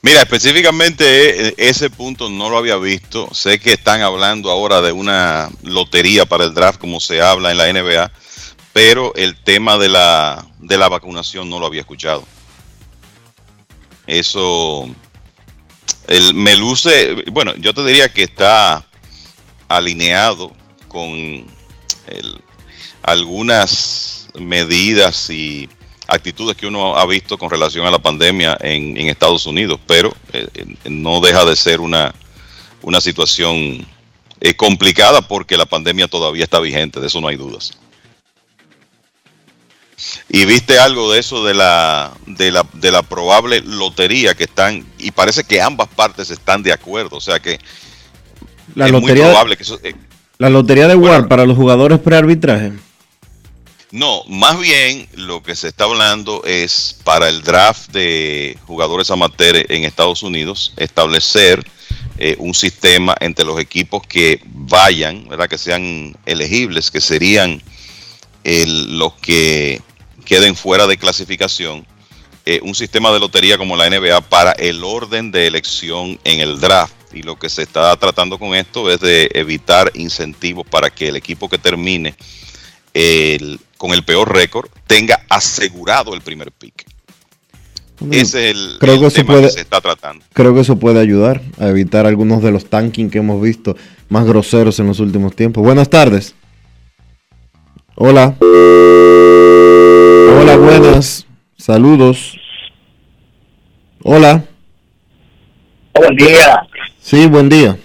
Mira, específicamente eh, ese punto no lo había visto. Sé que están hablando ahora de una lotería para el draft como se habla en la NBA, pero el tema de la, de la vacunación no lo había escuchado. Eso el, me luce, bueno, yo te diría que está alineado con el, algunas medidas y actitudes que uno ha visto con relación a la pandemia en, Estados Unidos, pero eh, no deja de ser una, una situación eh, complicada porque la pandemia todavía está vigente, de eso no hay dudas. Y viste algo de eso de la, de la, de la probable lotería que están, y parece que ambas partes están de acuerdo, o sea que La es lotería, muy probable que eso, eh, la lotería de War para los jugadores prearbitraje. No, más bien lo que se está hablando es para el draft de jugadores amateurs en Estados Unidos, establecer eh, un sistema entre los equipos que vayan, ¿verdad? que sean elegibles, que serían el- los que queden fuera de clasificación, eh, un sistema de lotería como la NBA para el orden de elección en el draft. Y lo que se está tratando con esto es de evitar incentivos para que el equipo que termine el- con el peor récord tenga asegurado el primer pick. Ese es el, Creo el que eso tema puede- que se está tratando. Creo que eso puede ayudar a evitar algunos de los tanking que hemos visto más groseros en los últimos tiempos. Buenas tardes. Hola. Hola, buenas. Saludos. Hola. Buen día. Sí, buen día.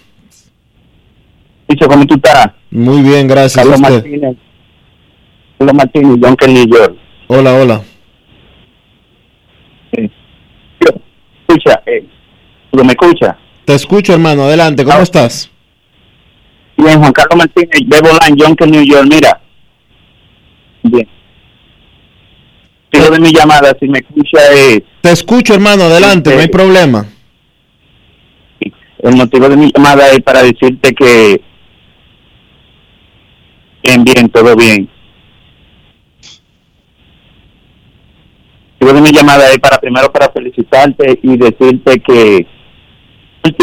Dicho, ¿cómo tú estás? Muy bien, gracias. Carlos ¿a usted? Martínez. Carlos Martínez, John New York. Hola, hola. Escucha, eh, ¿tú me escucha? Te escucho, hermano. Adelante, ¿cómo estás? Bien, Juan Carlos Martínez, Bebo Line, John New York, mira. Bien. Sigo de mi llamada, si me escucha es... Te escucho, hermano. Adelante, no hay problema. El motivo de mi llamada es para decirte que bien, bien, todo bien. El motivo de mi llamada es para primero para felicitarte y decirte que él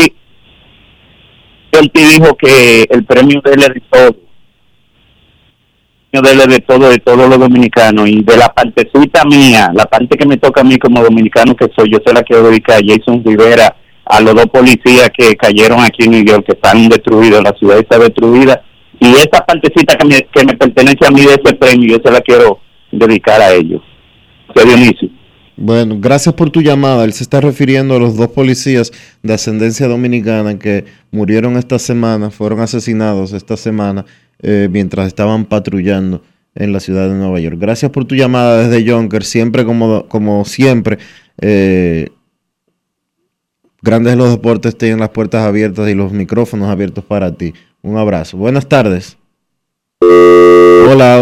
te, dijo que el premio de él todo. De de todo, de todos los dominicanos y de la partecita mía, la parte que me toca a mí como dominicano que soy, yo se la quiero dedicar a Jason Rivera, a los dos policías que cayeron aquí en New York, que están destruidos, la ciudad está destruida, y esa partecita que me, que me pertenece a mí de ese premio, yo se la quiero dedicar a ellos. Que Dionisio. Bueno, gracias por tu llamada. Él se está refiriendo a los dos policías de ascendencia dominicana que murieron esta semana, fueron asesinados esta semana eh, mientras estaban patrullando en la ciudad de Nueva York. Gracias por tu llamada desde Jonker, siempre como, como siempre. eh, Grandes de los Deportes tienen las puertas abiertas y los micrófonos abiertos para ti. Un abrazo. Buenas tardes. Hola,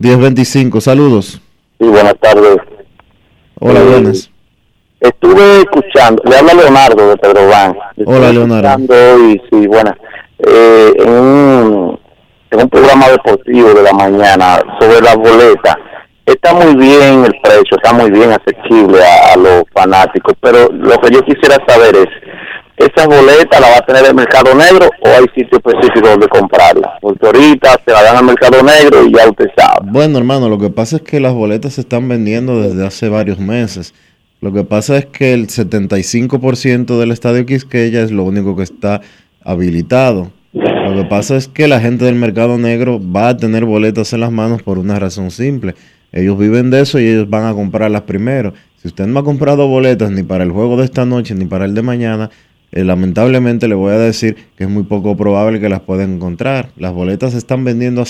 809-381-1025. Saludos. Sí, buenas tardes. Hola, Eh, buenas. Estuve escuchando, le habla Leonardo de Pedro Van. Hola, Leonardo. Escuchando hoy, sí, buenas, eh, en, un, programa deportivo de la mañana sobre las boletas. Está muy bien el precio, está muy bien accesible a, a los fanáticos, pero lo que yo quisiera saber es, ¿esa boleta la va a tener el mercado negro o hay sitio específico donde comprarla? Porque ahorita se la dan al mercado negro y ya usted sabe. Bueno, hermano, lo que pasa es que las boletas se están vendiendo desde hace varios meses. Lo que pasa es que el 75% del estadio Quisqueya es lo único que está habilitado. Lo que pasa es que la gente del mercado negro va a tener boletas en las manos por una razón simple. Ellos viven de eso y ellos van a comprarlas primero. Si usted no ha comprado boletas ni para el juego de esta noche ni para el de mañana, eh, lamentablemente le voy a decir que es muy poco probable que las pueda encontrar. Las boletas se están vendiendo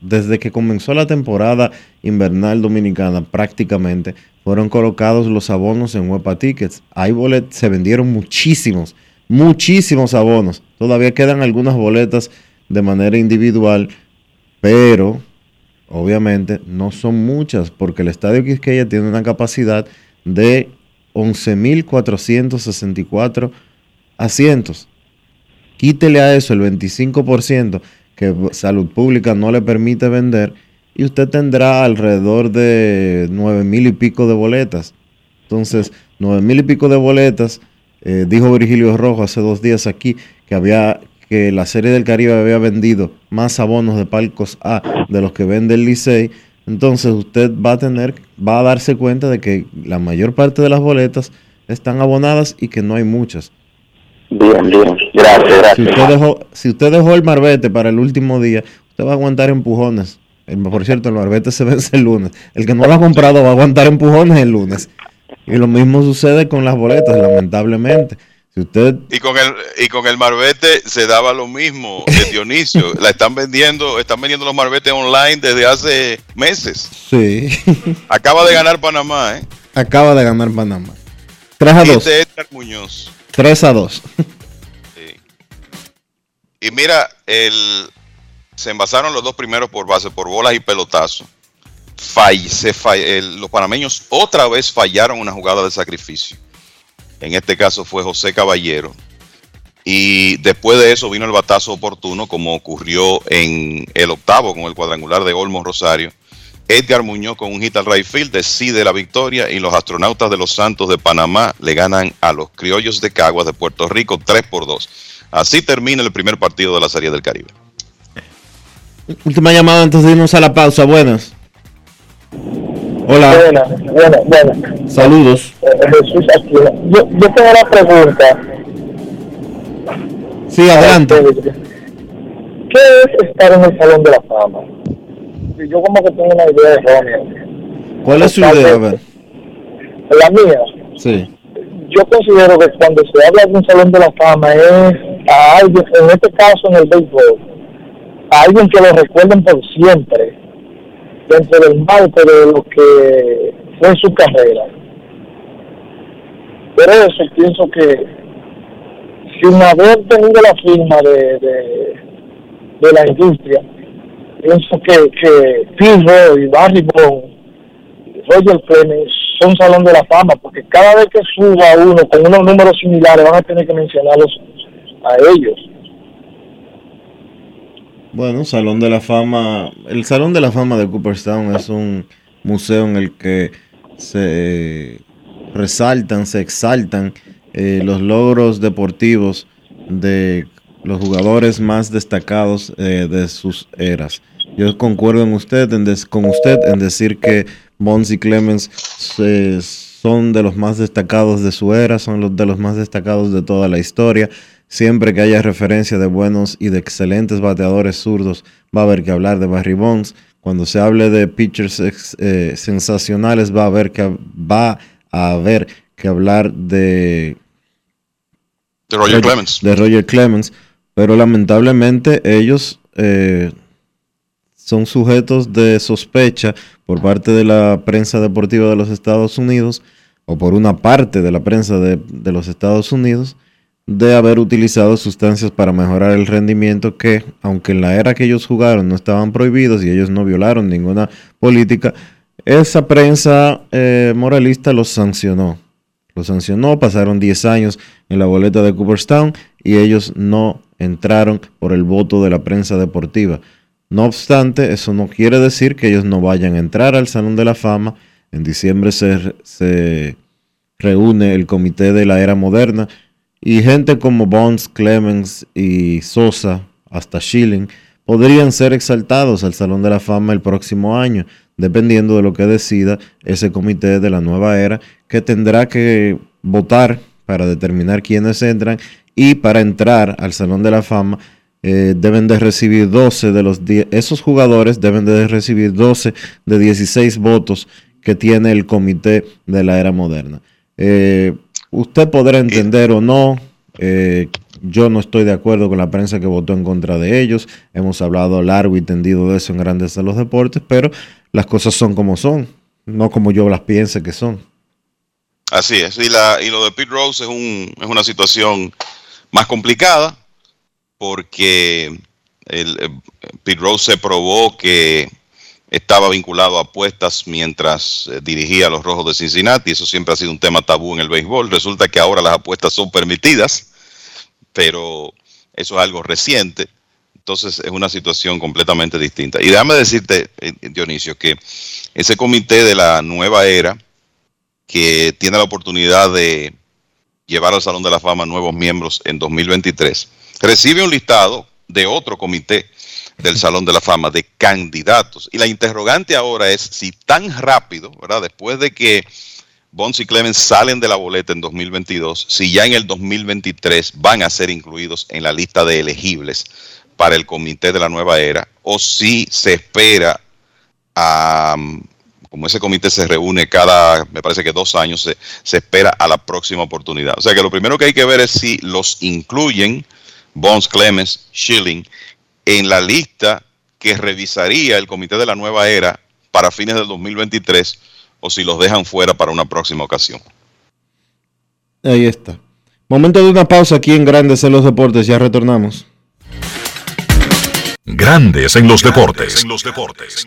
desde que comenzó la temporada invernal dominicana prácticamente. Fueron colocados los abonos en Huepa Tickets. Hay bolet se vendieron muchísimos, muchísimos abonos. Todavía quedan algunas boletas de manera individual, pero obviamente no son muchas porque el Estadio Quisqueya tiene una capacidad de 11.464 asientos. Quítele a eso el 25% que Salud Pública no le permite vender y usted tendrá alrededor de 9 mil y pico de boletas. Entonces, 9 mil y pico de boletas, eh, dijo Virgilio Rojo hace dos días aquí que había que la Serie del Caribe había vendido más abonos de palcos A de los que vende el Licey. Entonces usted va a tener, va a darse cuenta de que la mayor parte de las boletas están abonadas y que no hay muchas. Bien, bien, gracias, Si gracias. usted dejó, si usted dejó el marbete para el último día, usted va a aguantar empujones. El- por cierto, el marbete se vence el lunes. El que no lo ha comprado va a aguantar empujones el lunes. Y lo mismo sucede con las boletas, lamentablemente. Si usted Y con el y con el Marbete se daba lo mismo, de Dionisio. la están vendiendo, están vendiendo los Marbetes online desde hace meses. sí, Acaba de ganar Panamá, ¿eh? acaba de ganar Panamá. 3 a 2. Dice Edgar Muñoz. 3 a 2. Y mira, el, se envasaron los dos primeros por base, por bolas y pelotazo. Se los panameños otra vez fallaron una jugada de sacrificio. En este caso fue José Caballero. Y después de eso vino el batazo oportuno, como ocurrió en el octavo con el cuadrangular de Olmos Rosario. Edgar Muñoz con un hit al right field decide la victoria y los astronautas de los Santos de Panamá le ganan a los criollos de Caguas de Puerto Rico 3 por 2. Así termina el primer partido de la Serie del Caribe. Última llamada antes de irnos a la pausa. Buenas. Hola. Buenas, buenas, buenas. Saludos. Eh, Jesús Aquila. Yo, yo tengo una pregunta. Sí, adelante. ¿Qué es estar en el Salón de la Fama? Yo como que tengo una idea errónea. ¿Cuál es su idea? A ver. La mía, Sí. yo considero que cuando se habla de un Salón de la Fama es a alguien, en este caso en el béisbol, a alguien que lo recuerden por siempre, dentro del marco de lo que fue su carrera. Por eso pienso que sin haber tenido la firma de, de, de la industria, pienso que, que Phil Roy, Barry Bonds, Roger Clemens son salón de la fama, porque cada vez que suba uno con unos números similares van a tener que mencionarlos a ellos. Bueno, Salón de la Fama. El Salón de la Fama de Cooperstown es un museo en el que se resaltan, se exaltan eh, los logros deportivos de los jugadores más destacados eh, de sus eras. Yo concuerdo en usted, en des- con usted en decir que Bonds y Clemens eh, son de los más destacados de su era, son los de los más destacados de toda la historia. Siempre que haya referencia de buenos y de excelentes bateadores zurdos, va a haber que hablar de Barry Bonds. Cuando se hable de pitchers eh, sensacionales, va a haber que va a haber que hablar de De Roger Clemens. de Roger Clemens, pero lamentablemente ellos eh, son sujetos de sospecha por parte de la prensa deportiva de los Estados Unidos o por una parte de la prensa de, de los Estados Unidos de haber utilizado sustancias para mejorar el rendimiento que, aunque en la era que ellos jugaron no estaban prohibidos y ellos no violaron ninguna política, esa prensa eh, moralista los sancionó. Los sancionó, pasaron 10 años en la boleta de Cooperstown y ellos no entraron por el voto de la prensa deportiva. No obstante, eso no quiere decir que ellos no vayan a entrar al Salón de la Fama. En diciembre se, se reúne el comité de la era moderna y gente como Bonds, Clemens y Sosa, hasta Schilling, podrían ser exaltados al Salón de la Fama el próximo año, dependiendo de lo que decida ese comité de la nueva era, que tendrá que votar para determinar quiénes entran y para entrar al Salón de la Fama eh, deben de recibir 12 de los 10, esos jugadores deben de recibir 12 de 16 votos que tiene el comité de la era moderna. Eh, usted podrá entender o no, eh, yo no estoy de acuerdo con la prensa que votó en contra de ellos, hemos hablado largo y tendido de eso en Grandes de los Deportes, pero las cosas son como son, no como yo las piense que son. Así es. Y, la, y lo de Pete Rose es, un, es una situación más complicada porque el, eh, Pete Rose se probó que estaba vinculado a apuestas mientras eh, dirigía a los Rojos de Cincinnati. Eso siempre ha sido un tema tabú en el béisbol. Resulta que ahora las apuestas son permitidas, pero eso es algo reciente. Entonces es una situación completamente distinta. Y déjame decirte, eh, Dionisio, que ese comité de la nueva era, que tiene la oportunidad de llevar al Salón de la Fama nuevos miembros en 2023, recibe un listado de otro comité del Salón de la Fama de candidatos. Y la interrogante ahora es si tan rápido, ¿verdad? Después de que Bonds y Clemens salen de la boleta en 2022, si ya en el 2023 van a ser incluidos en la lista de elegibles para el comité de la nueva era, o si se espera a como ese comité se reúne cada, me parece que dos años, se, se, espera a la próxima oportunidad. O sea que lo primero que hay que ver es si los incluyen Bonds, Clemens, Schilling en la lista que revisaría el comité de la nueva era para fines del 2023 o si los dejan fuera para una próxima ocasión. Ahí está. Momento de una pausa aquí en Grandes en los Deportes, ya retornamos. Grandes en los deportes. En los deportes.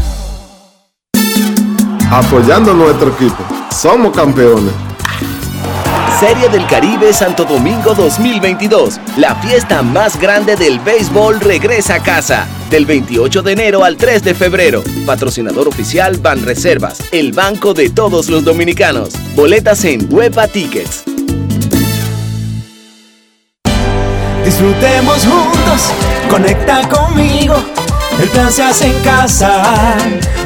Apoyando nuestro equipo. Somos campeones. Serie del Caribe Santo Domingo 2022. La fiesta más grande del béisbol regresa a casa. Del 28 de enero al 3 de febrero. Patrocinador oficial Ban Reservas, el banco de todos los dominicanos. Boletas en Huepa Tickets. Disfrutemos juntos, conecta conmigo. El plan se hace en casa.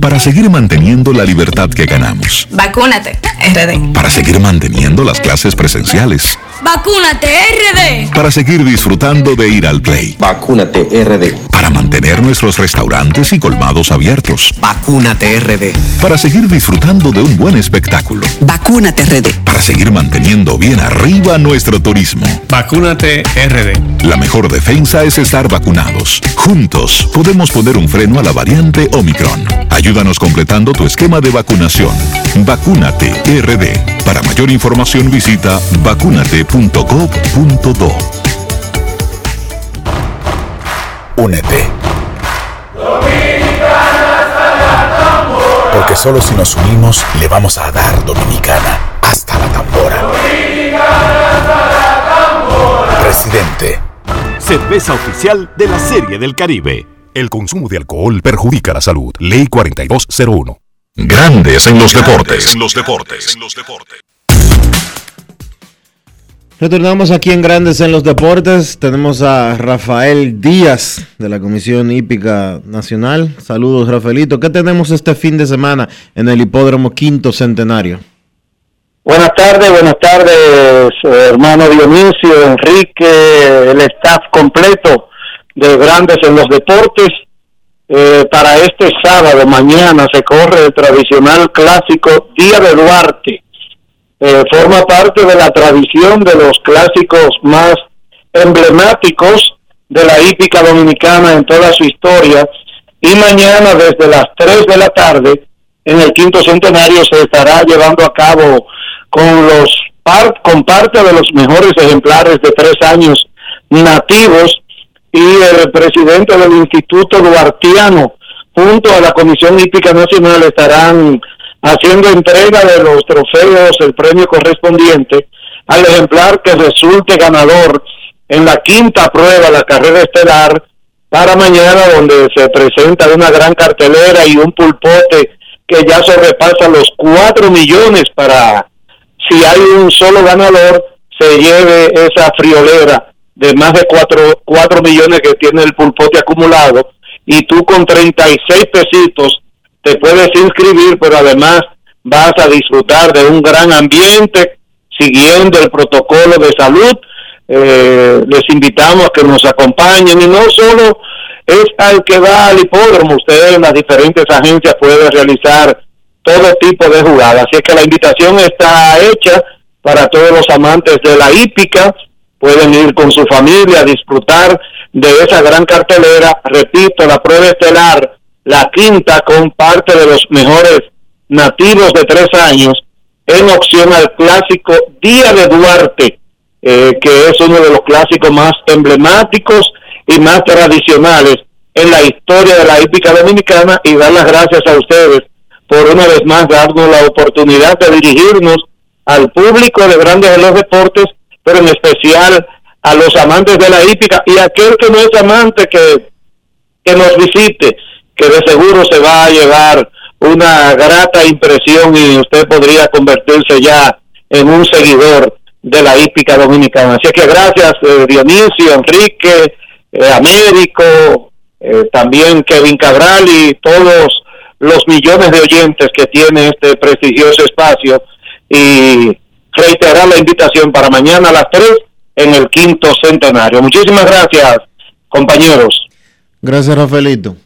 Para seguir manteniendo la libertad que ganamos. Vacúnate, RD. Para seguir manteniendo las clases presenciales. Vacúnate, RD. Para seguir disfrutando de ir al play. Vacúnate RD. Para mantener nuestros restaurantes y colmados abiertos. Vacúnate RD. Para seguir disfrutando de un buen espectáculo. Vacúnate RD. Para seguir manteniendo bien arriba nuestro turismo. Vacúnate RD. La mejor defensa es estar vacunados. Juntos podemos poner un freno a la variante Omicron. Ayúdanos completando tu esquema de vacunación. Vacúnate RD. Para mayor información visita vacunate.gov.do. Únete. Porque solo si nos unimos le vamos a dar Dominicana hasta la tambora. Presidente. Cerveza oficial de la Serie del Caribe. El consumo de alcohol perjudica la salud. Ley 4201. Grandes en los deportes. En los deportes. Retornamos aquí en Grandes en los Deportes. Tenemos a Rafael Díaz de la Comisión Hípica Nacional. Saludos, Rafaelito. ¿Qué tenemos este fin de semana en el Hipódromo Quinto Centenario? Buenas tardes, buenas tardes, hermano Dionisio, Enrique, el staff completo de Grandes en los Deportes. Eh, para este sábado, mañana, se corre el tradicional clásico Día de Duarte. Eh, forma parte de la tradición de los clásicos más emblemáticos de la hípica dominicana en toda su historia. Y mañana, desde las 3 de la tarde, en el quinto centenario se estará llevando a cabo con los par- con parte de los mejores ejemplares de tres años nativos y el presidente del Instituto Duartiano junto a la Comisión Hípica Nacional estarán haciendo entrega de los trofeos, el premio correspondiente al ejemplar que resulte ganador en la quinta prueba, la carrera estelar, para mañana donde se presenta una gran cartelera y un pulpote que ya sobrepasa los cuatro millones para si hay un solo ganador se lleve esa friolera de más de cuatro, cuatro millones que tiene el pulpote acumulado y tú con 36 pesitos te puedes inscribir pero además vas a disfrutar de un gran ambiente siguiendo el protocolo de salud eh, les invitamos a que nos acompañen y no solo es al que va al hipódromo, usted en las diferentes agencias puede realizar todo tipo de jugadas. Así es que la invitación está hecha para todos los amantes de la hípica, pueden ir con su familia a disfrutar de esa gran cartelera. Repito, la prueba estelar, la quinta con parte de los mejores nativos de tres años, en opción al clásico Día de Duarte, eh, que es uno de los clásicos más emblemáticos y más tradicionales en la historia de la hípica dominicana y dar las gracias a ustedes por una vez más darnos la oportunidad de dirigirnos al público de grandes de los deportes, pero en especial a los amantes de la hípica y aquel que no es amante que, que nos visite, que de seguro se va a llevar una grata impresión y usted podría convertirse ya en un seguidor de la hípica dominicana. Así que gracias eh, Dionisio, Enrique, eh, Américo, eh, también Kevin Cabral y todos los millones de oyentes que tiene este prestigioso espacio y reiterar la invitación para mañana a las 3 en el quinto centenario. Muchísimas gracias, compañeros. Gracias, Rafaelito.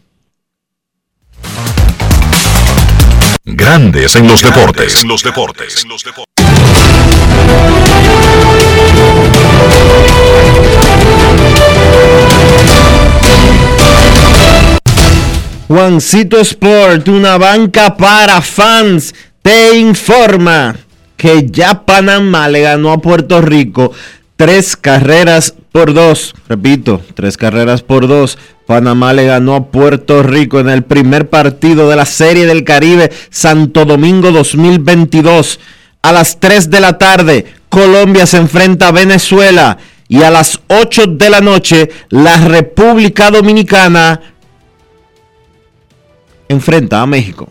Grandes en los deportes. En los deportes. Juancito Sport, una banca para fans, te informa que ya Panamá le ganó a Puerto Rico tres carreras por dos. Repito, tres carreras por dos. Panamá le ganó a Puerto Rico en el primer partido de la Serie del Caribe Santo Domingo 2022. A las 3 de la tarde, Colombia se enfrenta a Venezuela. Y a las 8 de la noche, la República Dominicana enfrenta a México.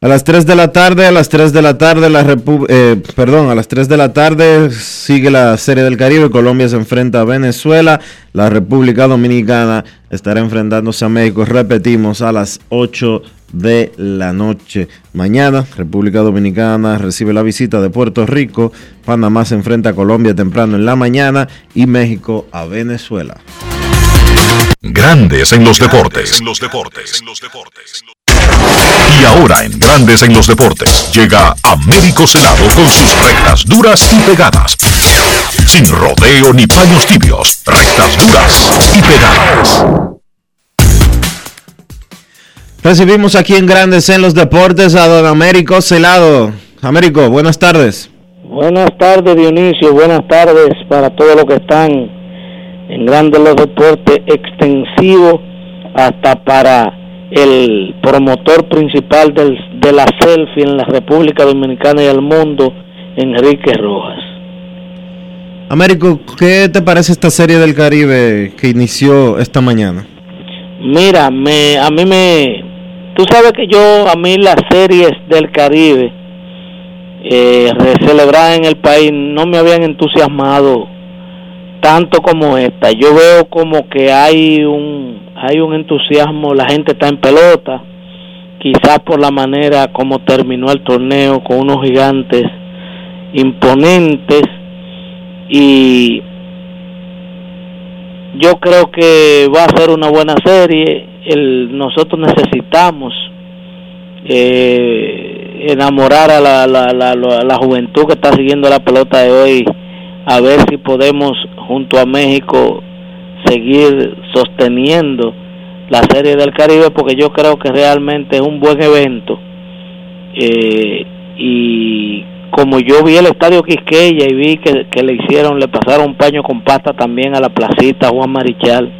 A las 3 de la tarde, a las 3 de la tarde, la eh, perdón, a las 3 de la tarde sigue la Serie del Caribe. Colombia se enfrenta a Venezuela. La República Dominicana estará enfrentándose a México. Repetimos, a las 8 de la noche. Mañana, República Dominicana recibe la visita de Puerto Rico. Panamá se enfrenta a Colombia temprano en la mañana. Y México a Venezuela. Grandes en los deportes. En los deportes. Ahora en Grandes en los Deportes llega Américo Celado con sus rectas duras y pegadas. Sin rodeo ni paños tibios, rectas duras y pegadas. Recibimos aquí en Grandes en los Deportes a don Américo Celado. Américo, buenas tardes. Buenas tardes Dionisio, buenas tardes para todos los que están en Grandes en los Deportes extensivo hasta para el promotor principal del, de la selfie en la República Dominicana y el mundo, Enrique Rojas. Américo, ¿qué te parece esta serie del Caribe que inició esta mañana? Mira, me, a mí me... Tú sabes que yo, a mí las series del Caribe eh, celebradas en el país no me habían entusiasmado tanto como esta. Yo veo como que hay un hay un entusiasmo, la gente está en pelota, quizás por la manera como terminó el torneo con unos gigantes imponentes. Y yo creo que va a ser una buena serie. El, nosotros necesitamos eh, enamorar a la, la, la, la, juventud que está siguiendo la pelota de hoy, a ver si podemos junto a México seguir sosteniendo la Serie del Caribe porque yo creo que realmente es un buen evento eh, y como yo vi el estadio Quisqueya y vi que, le hicieron, le pasaron un paño con pasta también a la placita Juan Marichal.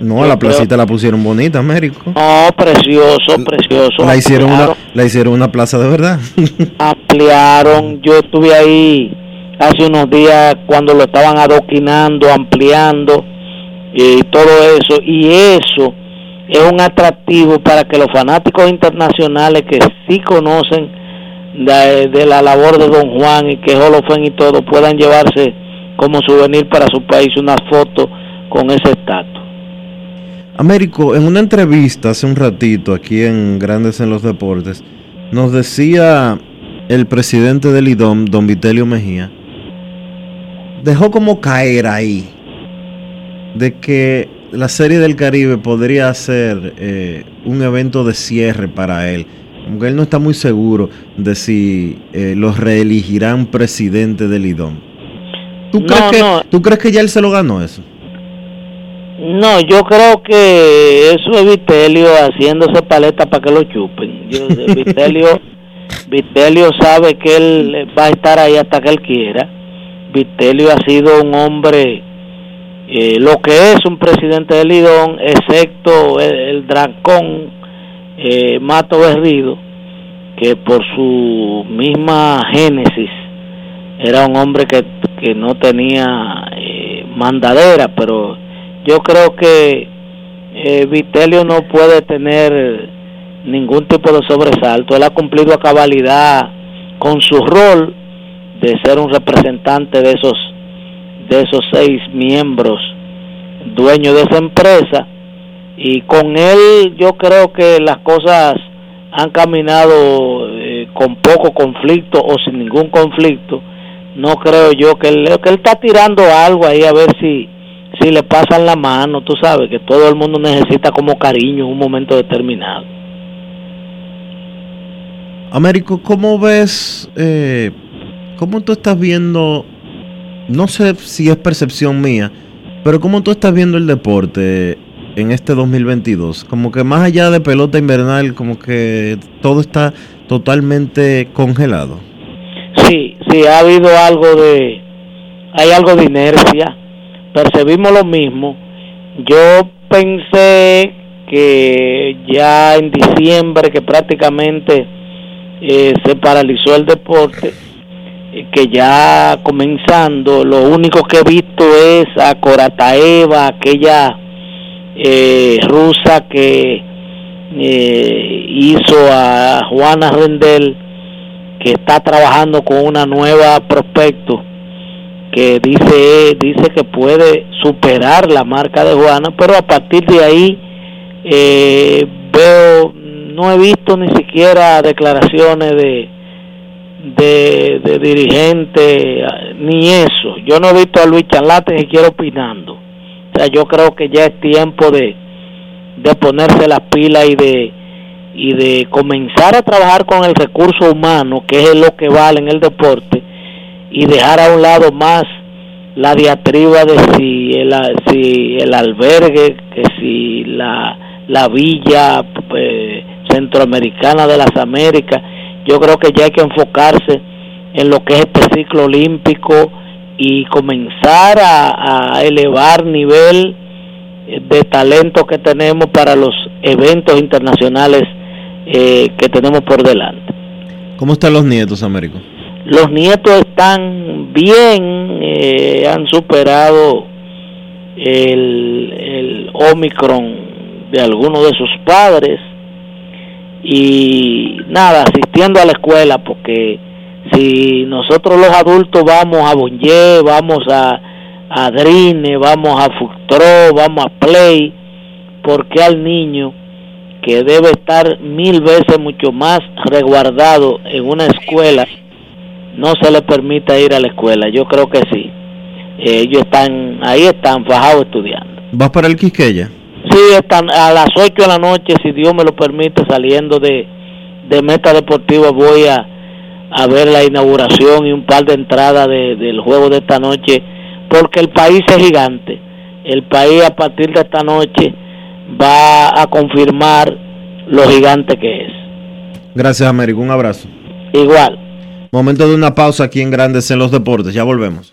No, a la placita la pusieron bonita, Américo. No, precioso, precioso. La hicieron una, la hicieron una plaza de verdad. ampliaron, yo estuve ahí hace unos días cuando lo estaban adoquinando, ampliando y todo eso, y eso es un atractivo para que los fanáticos internacionales que sí conocen de, la labor de Don Juan y que Holofen y todo puedan llevarse como souvenir para su país una foto con ese estatus. Américo, en una entrevista hace un ratito aquí en Grandes en los Deportes, nos decía el presidente del IDOM, don Vitelio Mejía, dejó como caer ahí de que la Serie del Caribe podría ser eh, un evento de cierre para él. Como que él no está muy seguro de si eh, los reelegirán presidente del IDOM. ¿Tú, crees No, que, no. ¿Tú crees que ya él se lo ganó eso? No, yo creo que eso es Vitelio haciéndose paleta para que lo chupen. Yo, Vitelio, Vitelio sabe que él va a estar ahí hasta que él quiera. Vitelio ha sido un hombre, eh, lo que es un presidente del Lidón, excepto el, el dracón eh, Mato Berrido, que por su misma génesis era un hombre que, que no tenía eh, mandadera, pero yo creo que eh, Vitelio no puede tener ningún tipo de sobresalto. Él ha cumplido a cabalidad con su rol de ser un representante de esos de esos seis miembros dueños de esa empresa. Y con él yo creo que las cosas han caminado eh, con poco conflicto o sin ningún conflicto. No creo yo que él, que él está tirando algo ahí a ver si si le pasan la mano tú sabes que todo el mundo necesita como cariño en un momento determinado. Américo, ¿cómo ves, eh, cómo tú estás viendo, no sé si es percepción mía, pero cómo tú estás viendo el deporte en este 2022? Como que más allá de pelota invernal, como que todo está totalmente congelado. sí sí ha habido algo de hay algo de inercia percibimos lo mismo yo pensé que ya en diciembre que prácticamente eh, se paralizó el deporte que ya comenzando lo único que he visto es a Corataeva aquella eh, rusa que eh, hizo a Juana Rendel que está trabajando con una nueva prospecto que dice dice que puede superar la marca de Juana pero a partir de ahí eh, veo no he visto ni siquiera declaraciones de de, de dirigente ni eso. Yo no he visto a Luis Charlate ni siquiera opinando. O sea yo creo que ya es tiempo de de ponerse las pilas y de y de comenzar a trabajar con el recurso humano, que es lo que vale en el deporte, y dejar a un lado más la diatriba de si el, si el albergue, que si la, la villa eh, centroamericana de las Américas, yo creo que ya hay que enfocarse en lo que es este ciclo olímpico y comenzar a, a elevar nivel de talento que tenemos para los eventos internacionales eh, que tenemos por delante. ¿Cómo están los nietos, Américo? Los nietos están bien, eh, han superado el, el Omicron de algunos de sus padres y nada, asistiendo a la escuela porque si nosotros los adultos vamos a Bonje, vamos a, a Drine, vamos a Fuctro, vamos a Play, porque al niño que debe estar mil veces mucho más resguardado en una escuela, no se le permita ir a la escuela. Yo creo que sí. Ellos están, ahí están fajados estudiando. ¿Vas para el Quisqueya? A las 8 de la noche, si Dios me lo permite, saliendo de, de Meta Deportiva, voy a, a ver la inauguración y un par de entradas de, del juego de esta noche, porque el país es gigante. El país a partir de esta noche va a confirmar lo gigante que es. Gracias, Américo. Un abrazo. Igual. Momento de una pausa aquí en Grandes en los Deportes. Ya volvemos.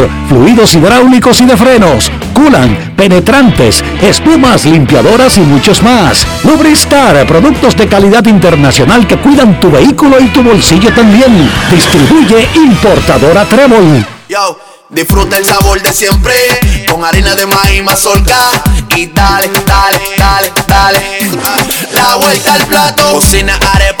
fluidos hidráulicos y de frenos, culan, penetrantes, espumas, limpiadoras y muchos más. Lubristar, productos de calidad internacional que cuidan tu vehículo y tu bolsillo también. Distribuye importadora Trébol. Yo, disfruta el sabor de siempre con harina de maíz mazorca y dale, dale, dale, dale. La vuelta al plato, cocina arepa,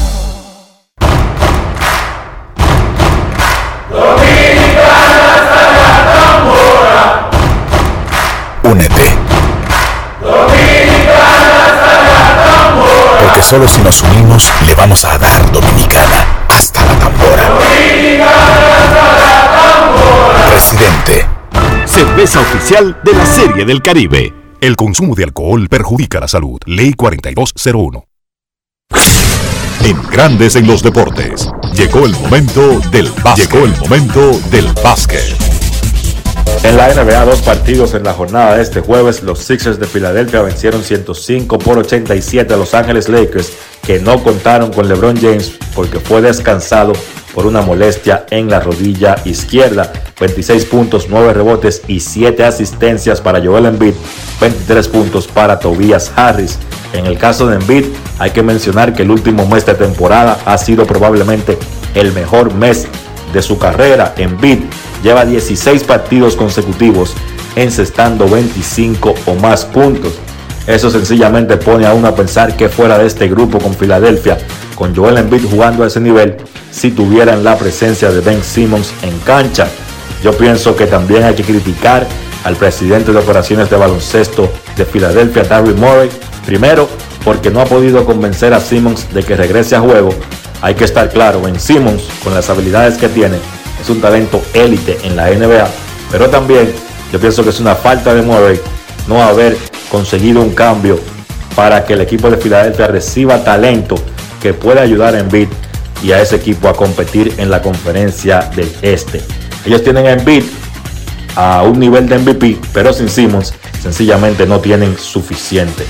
Únete. Porque solo si nos unimos le vamos a dar Dominicana hasta la tambora. Presidente. Cerveza oficial de la Serie del Caribe. El consumo de alcohol perjudica la salud. Ley 4201. En Grandes en los Deportes. Llegó el momento del básquet. Llegó el momento del básquet. En la NBA, dos partidos en la jornada de este jueves, los Sixers de Filadelfia vencieron 105 por 87 a Los Ángeles Lakers, que no contaron con LeBron James porque fue descansado por una molestia en la rodilla izquierda. 26 puntos, 9 rebotes y 7 asistencias para Joel Embiid, 23 puntos para Tobias Harris. En el caso de Embiid, hay que mencionar que el último mes de temporada ha sido probablemente el mejor mes de su carrera. Embiid lleva 16 partidos consecutivos encestando 25 o más puntos. Eso sencillamente pone a uno a pensar que fuera de este grupo con Filadelfia, con Joel Embiid jugando a ese nivel, si tuvieran la presencia de Ben Simmons en cancha. Yo pienso que también hay que criticar al presidente de operaciones de baloncesto de Filadelfia, Darryl Murray, primero porque no ha podido convencer a Simmons de que regrese a juego. Hay que estar claro, Ben Simmons, con las habilidades que tiene, es un talento élite en la NBA, pero también yo pienso que es una falta de Murray no haber conseguido un cambio para que el equipo de Filadelfia reciba talento que pueda ayudar a Embiid y a ese equipo a competir en la conferencia del Este. Ellos tienen a Embiid a un nivel de MVP, pero sin Simmons sencillamente no tienen suficiente.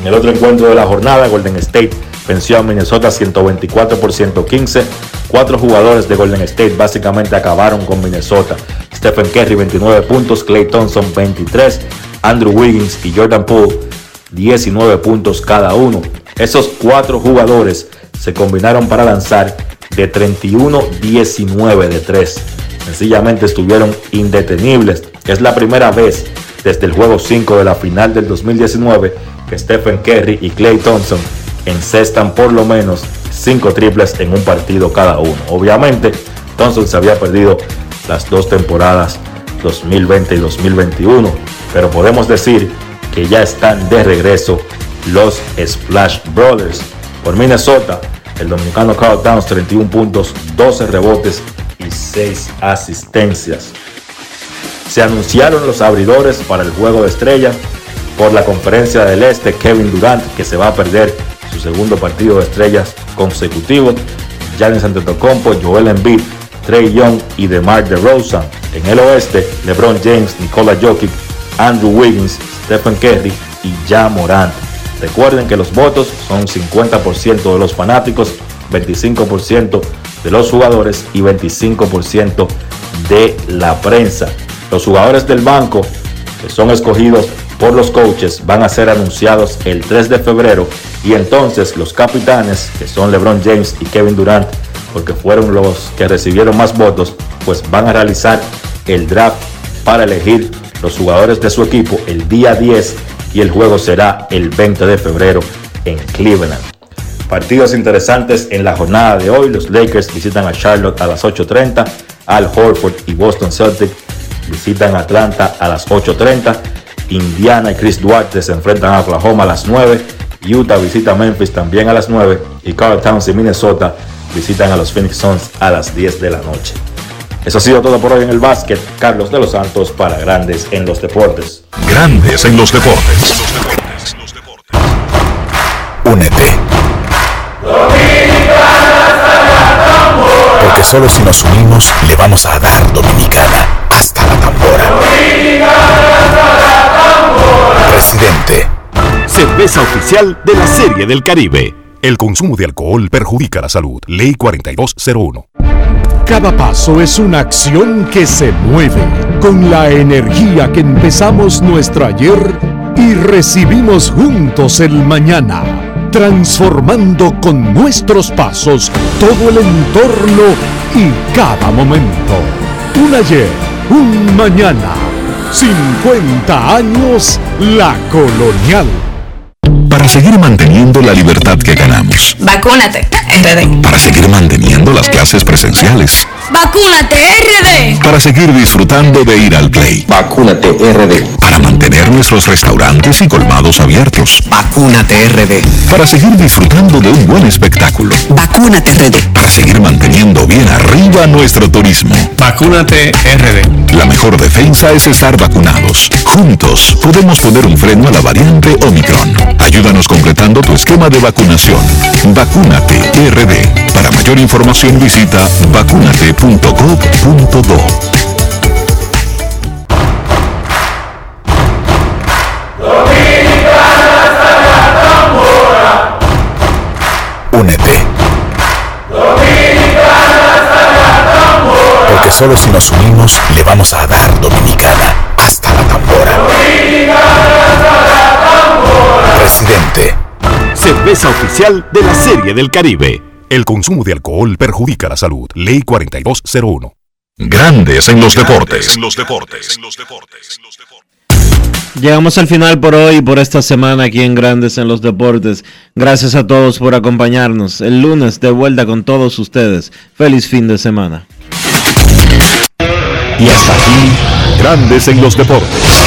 En el otro encuentro de la jornada, Golden State venció a Minnesota 124 por 115. Cuatro jugadores de Golden State básicamente acabaron con Minnesota. Stephen Curry 29 puntos, Clay Thompson 23, Andrew Wiggins y Jordan Poole 19 puntos cada uno. Esos cuatro jugadores se combinaron para lanzar de 31-19 de 3. Sencillamente estuvieron indetenibles. Es la primera vez desde el juego 5 de la final del 2019 que Stephen Curry y Clay Thompson encestan por lo menos 5 triples en un partido cada uno. Obviamente, Thompson se había perdido las dos temporadas 2020 y 2021, pero podemos decir que ya están de regreso los Splash Brothers. Por Minnesota, el dominicano Carl Towns 31 puntos, 12 rebotes y 6 asistencias. Se anunciaron los abridores para el juego de estrella por la conferencia del Este, Kevin Durant, que se va a perder su segundo partido de estrellas consecutivo, Giannis Antetokounmpo, Joel Embiid, Trey Young y DeMar DeRozan. En el oeste, LeBron James, Nikola Jokic, Andrew Wiggins, Stephen Curry y Ja Morant. Recuerden que los votos son 50% de los fanáticos, 25% de los jugadores y 25% de la prensa. Los jugadores del banco que son escogidos por los coaches van a ser anunciados el 3 de febrero y entonces los capitanes, que son LeBron James y Kevin Durant, porque fueron los que recibieron más votos, pues van a realizar el draft para elegir los jugadores de su equipo el día 10 y el juego será el 20 de febrero en Cleveland. Partidos interesantes en la jornada de hoy. Los Lakers visitan a Charlotte a las 8.30. Al Horford y Boston Celtics visitan Atlanta a las 8.30. Indiana y Chris Duarte se enfrentan a Oklahoma a las 9. Utah visita Memphis también a las 9. Y Carl Towns y Minnesota visitan a los Phoenix Suns a las 10 de la noche. Eso ha sido todo por hoy en el básquet. Carlos de los Santos para Grandes en los Deportes. Grandes en los deportes. Únete. Porque solo si nos unimos le vamos a dar Dominicana hasta la tambora. Presidente. Cerveza oficial de la Serie del Caribe. El consumo de alcohol perjudica la salud. Ley 4201. Cada paso es una acción que se mueve con la energía que empezamos nuestro ayer y recibimos juntos el mañana, transformando con nuestros pasos todo el entorno y cada momento. Un ayer, un mañana, 50 años la colonial. Para seguir manteniendo la libertad que ganamos. Vacúnate, RD. Para seguir manteniendo las clases presenciales. Vacúnate, RD. Para seguir disfrutando de ir al play. Vacúnate RD. Para mantener nuestros restaurantes y colmados abiertos. Vacúnate RD. Para seguir disfrutando de un buen espectáculo. Vacúnate RD. Para seguir manteniendo bien arriba nuestro turismo. Vacúnate RD. La mejor defensa es estar vacunados. Juntos podemos poner un freno a la variante Omicron. Ayúdanos completando tu esquema de vacunación. Vacúnate RD. Para mayor información visita vacunate.gov.do. Únete. Porque solo si nos unimos le vamos a dar Dominicana hasta la tambora. Presidente. Cerveza oficial de la Serie del Caribe. El consumo de alcohol perjudica la salud. Ley 4201. Grandes en los deportes. los deportes. Llegamos al final por hoy y por esta semana aquí en Grandes en los Deportes. Gracias a todos por acompañarnos. El lunes de vuelta con todos ustedes. Feliz fin de semana. Y hasta aquí, Grandes en los deportes.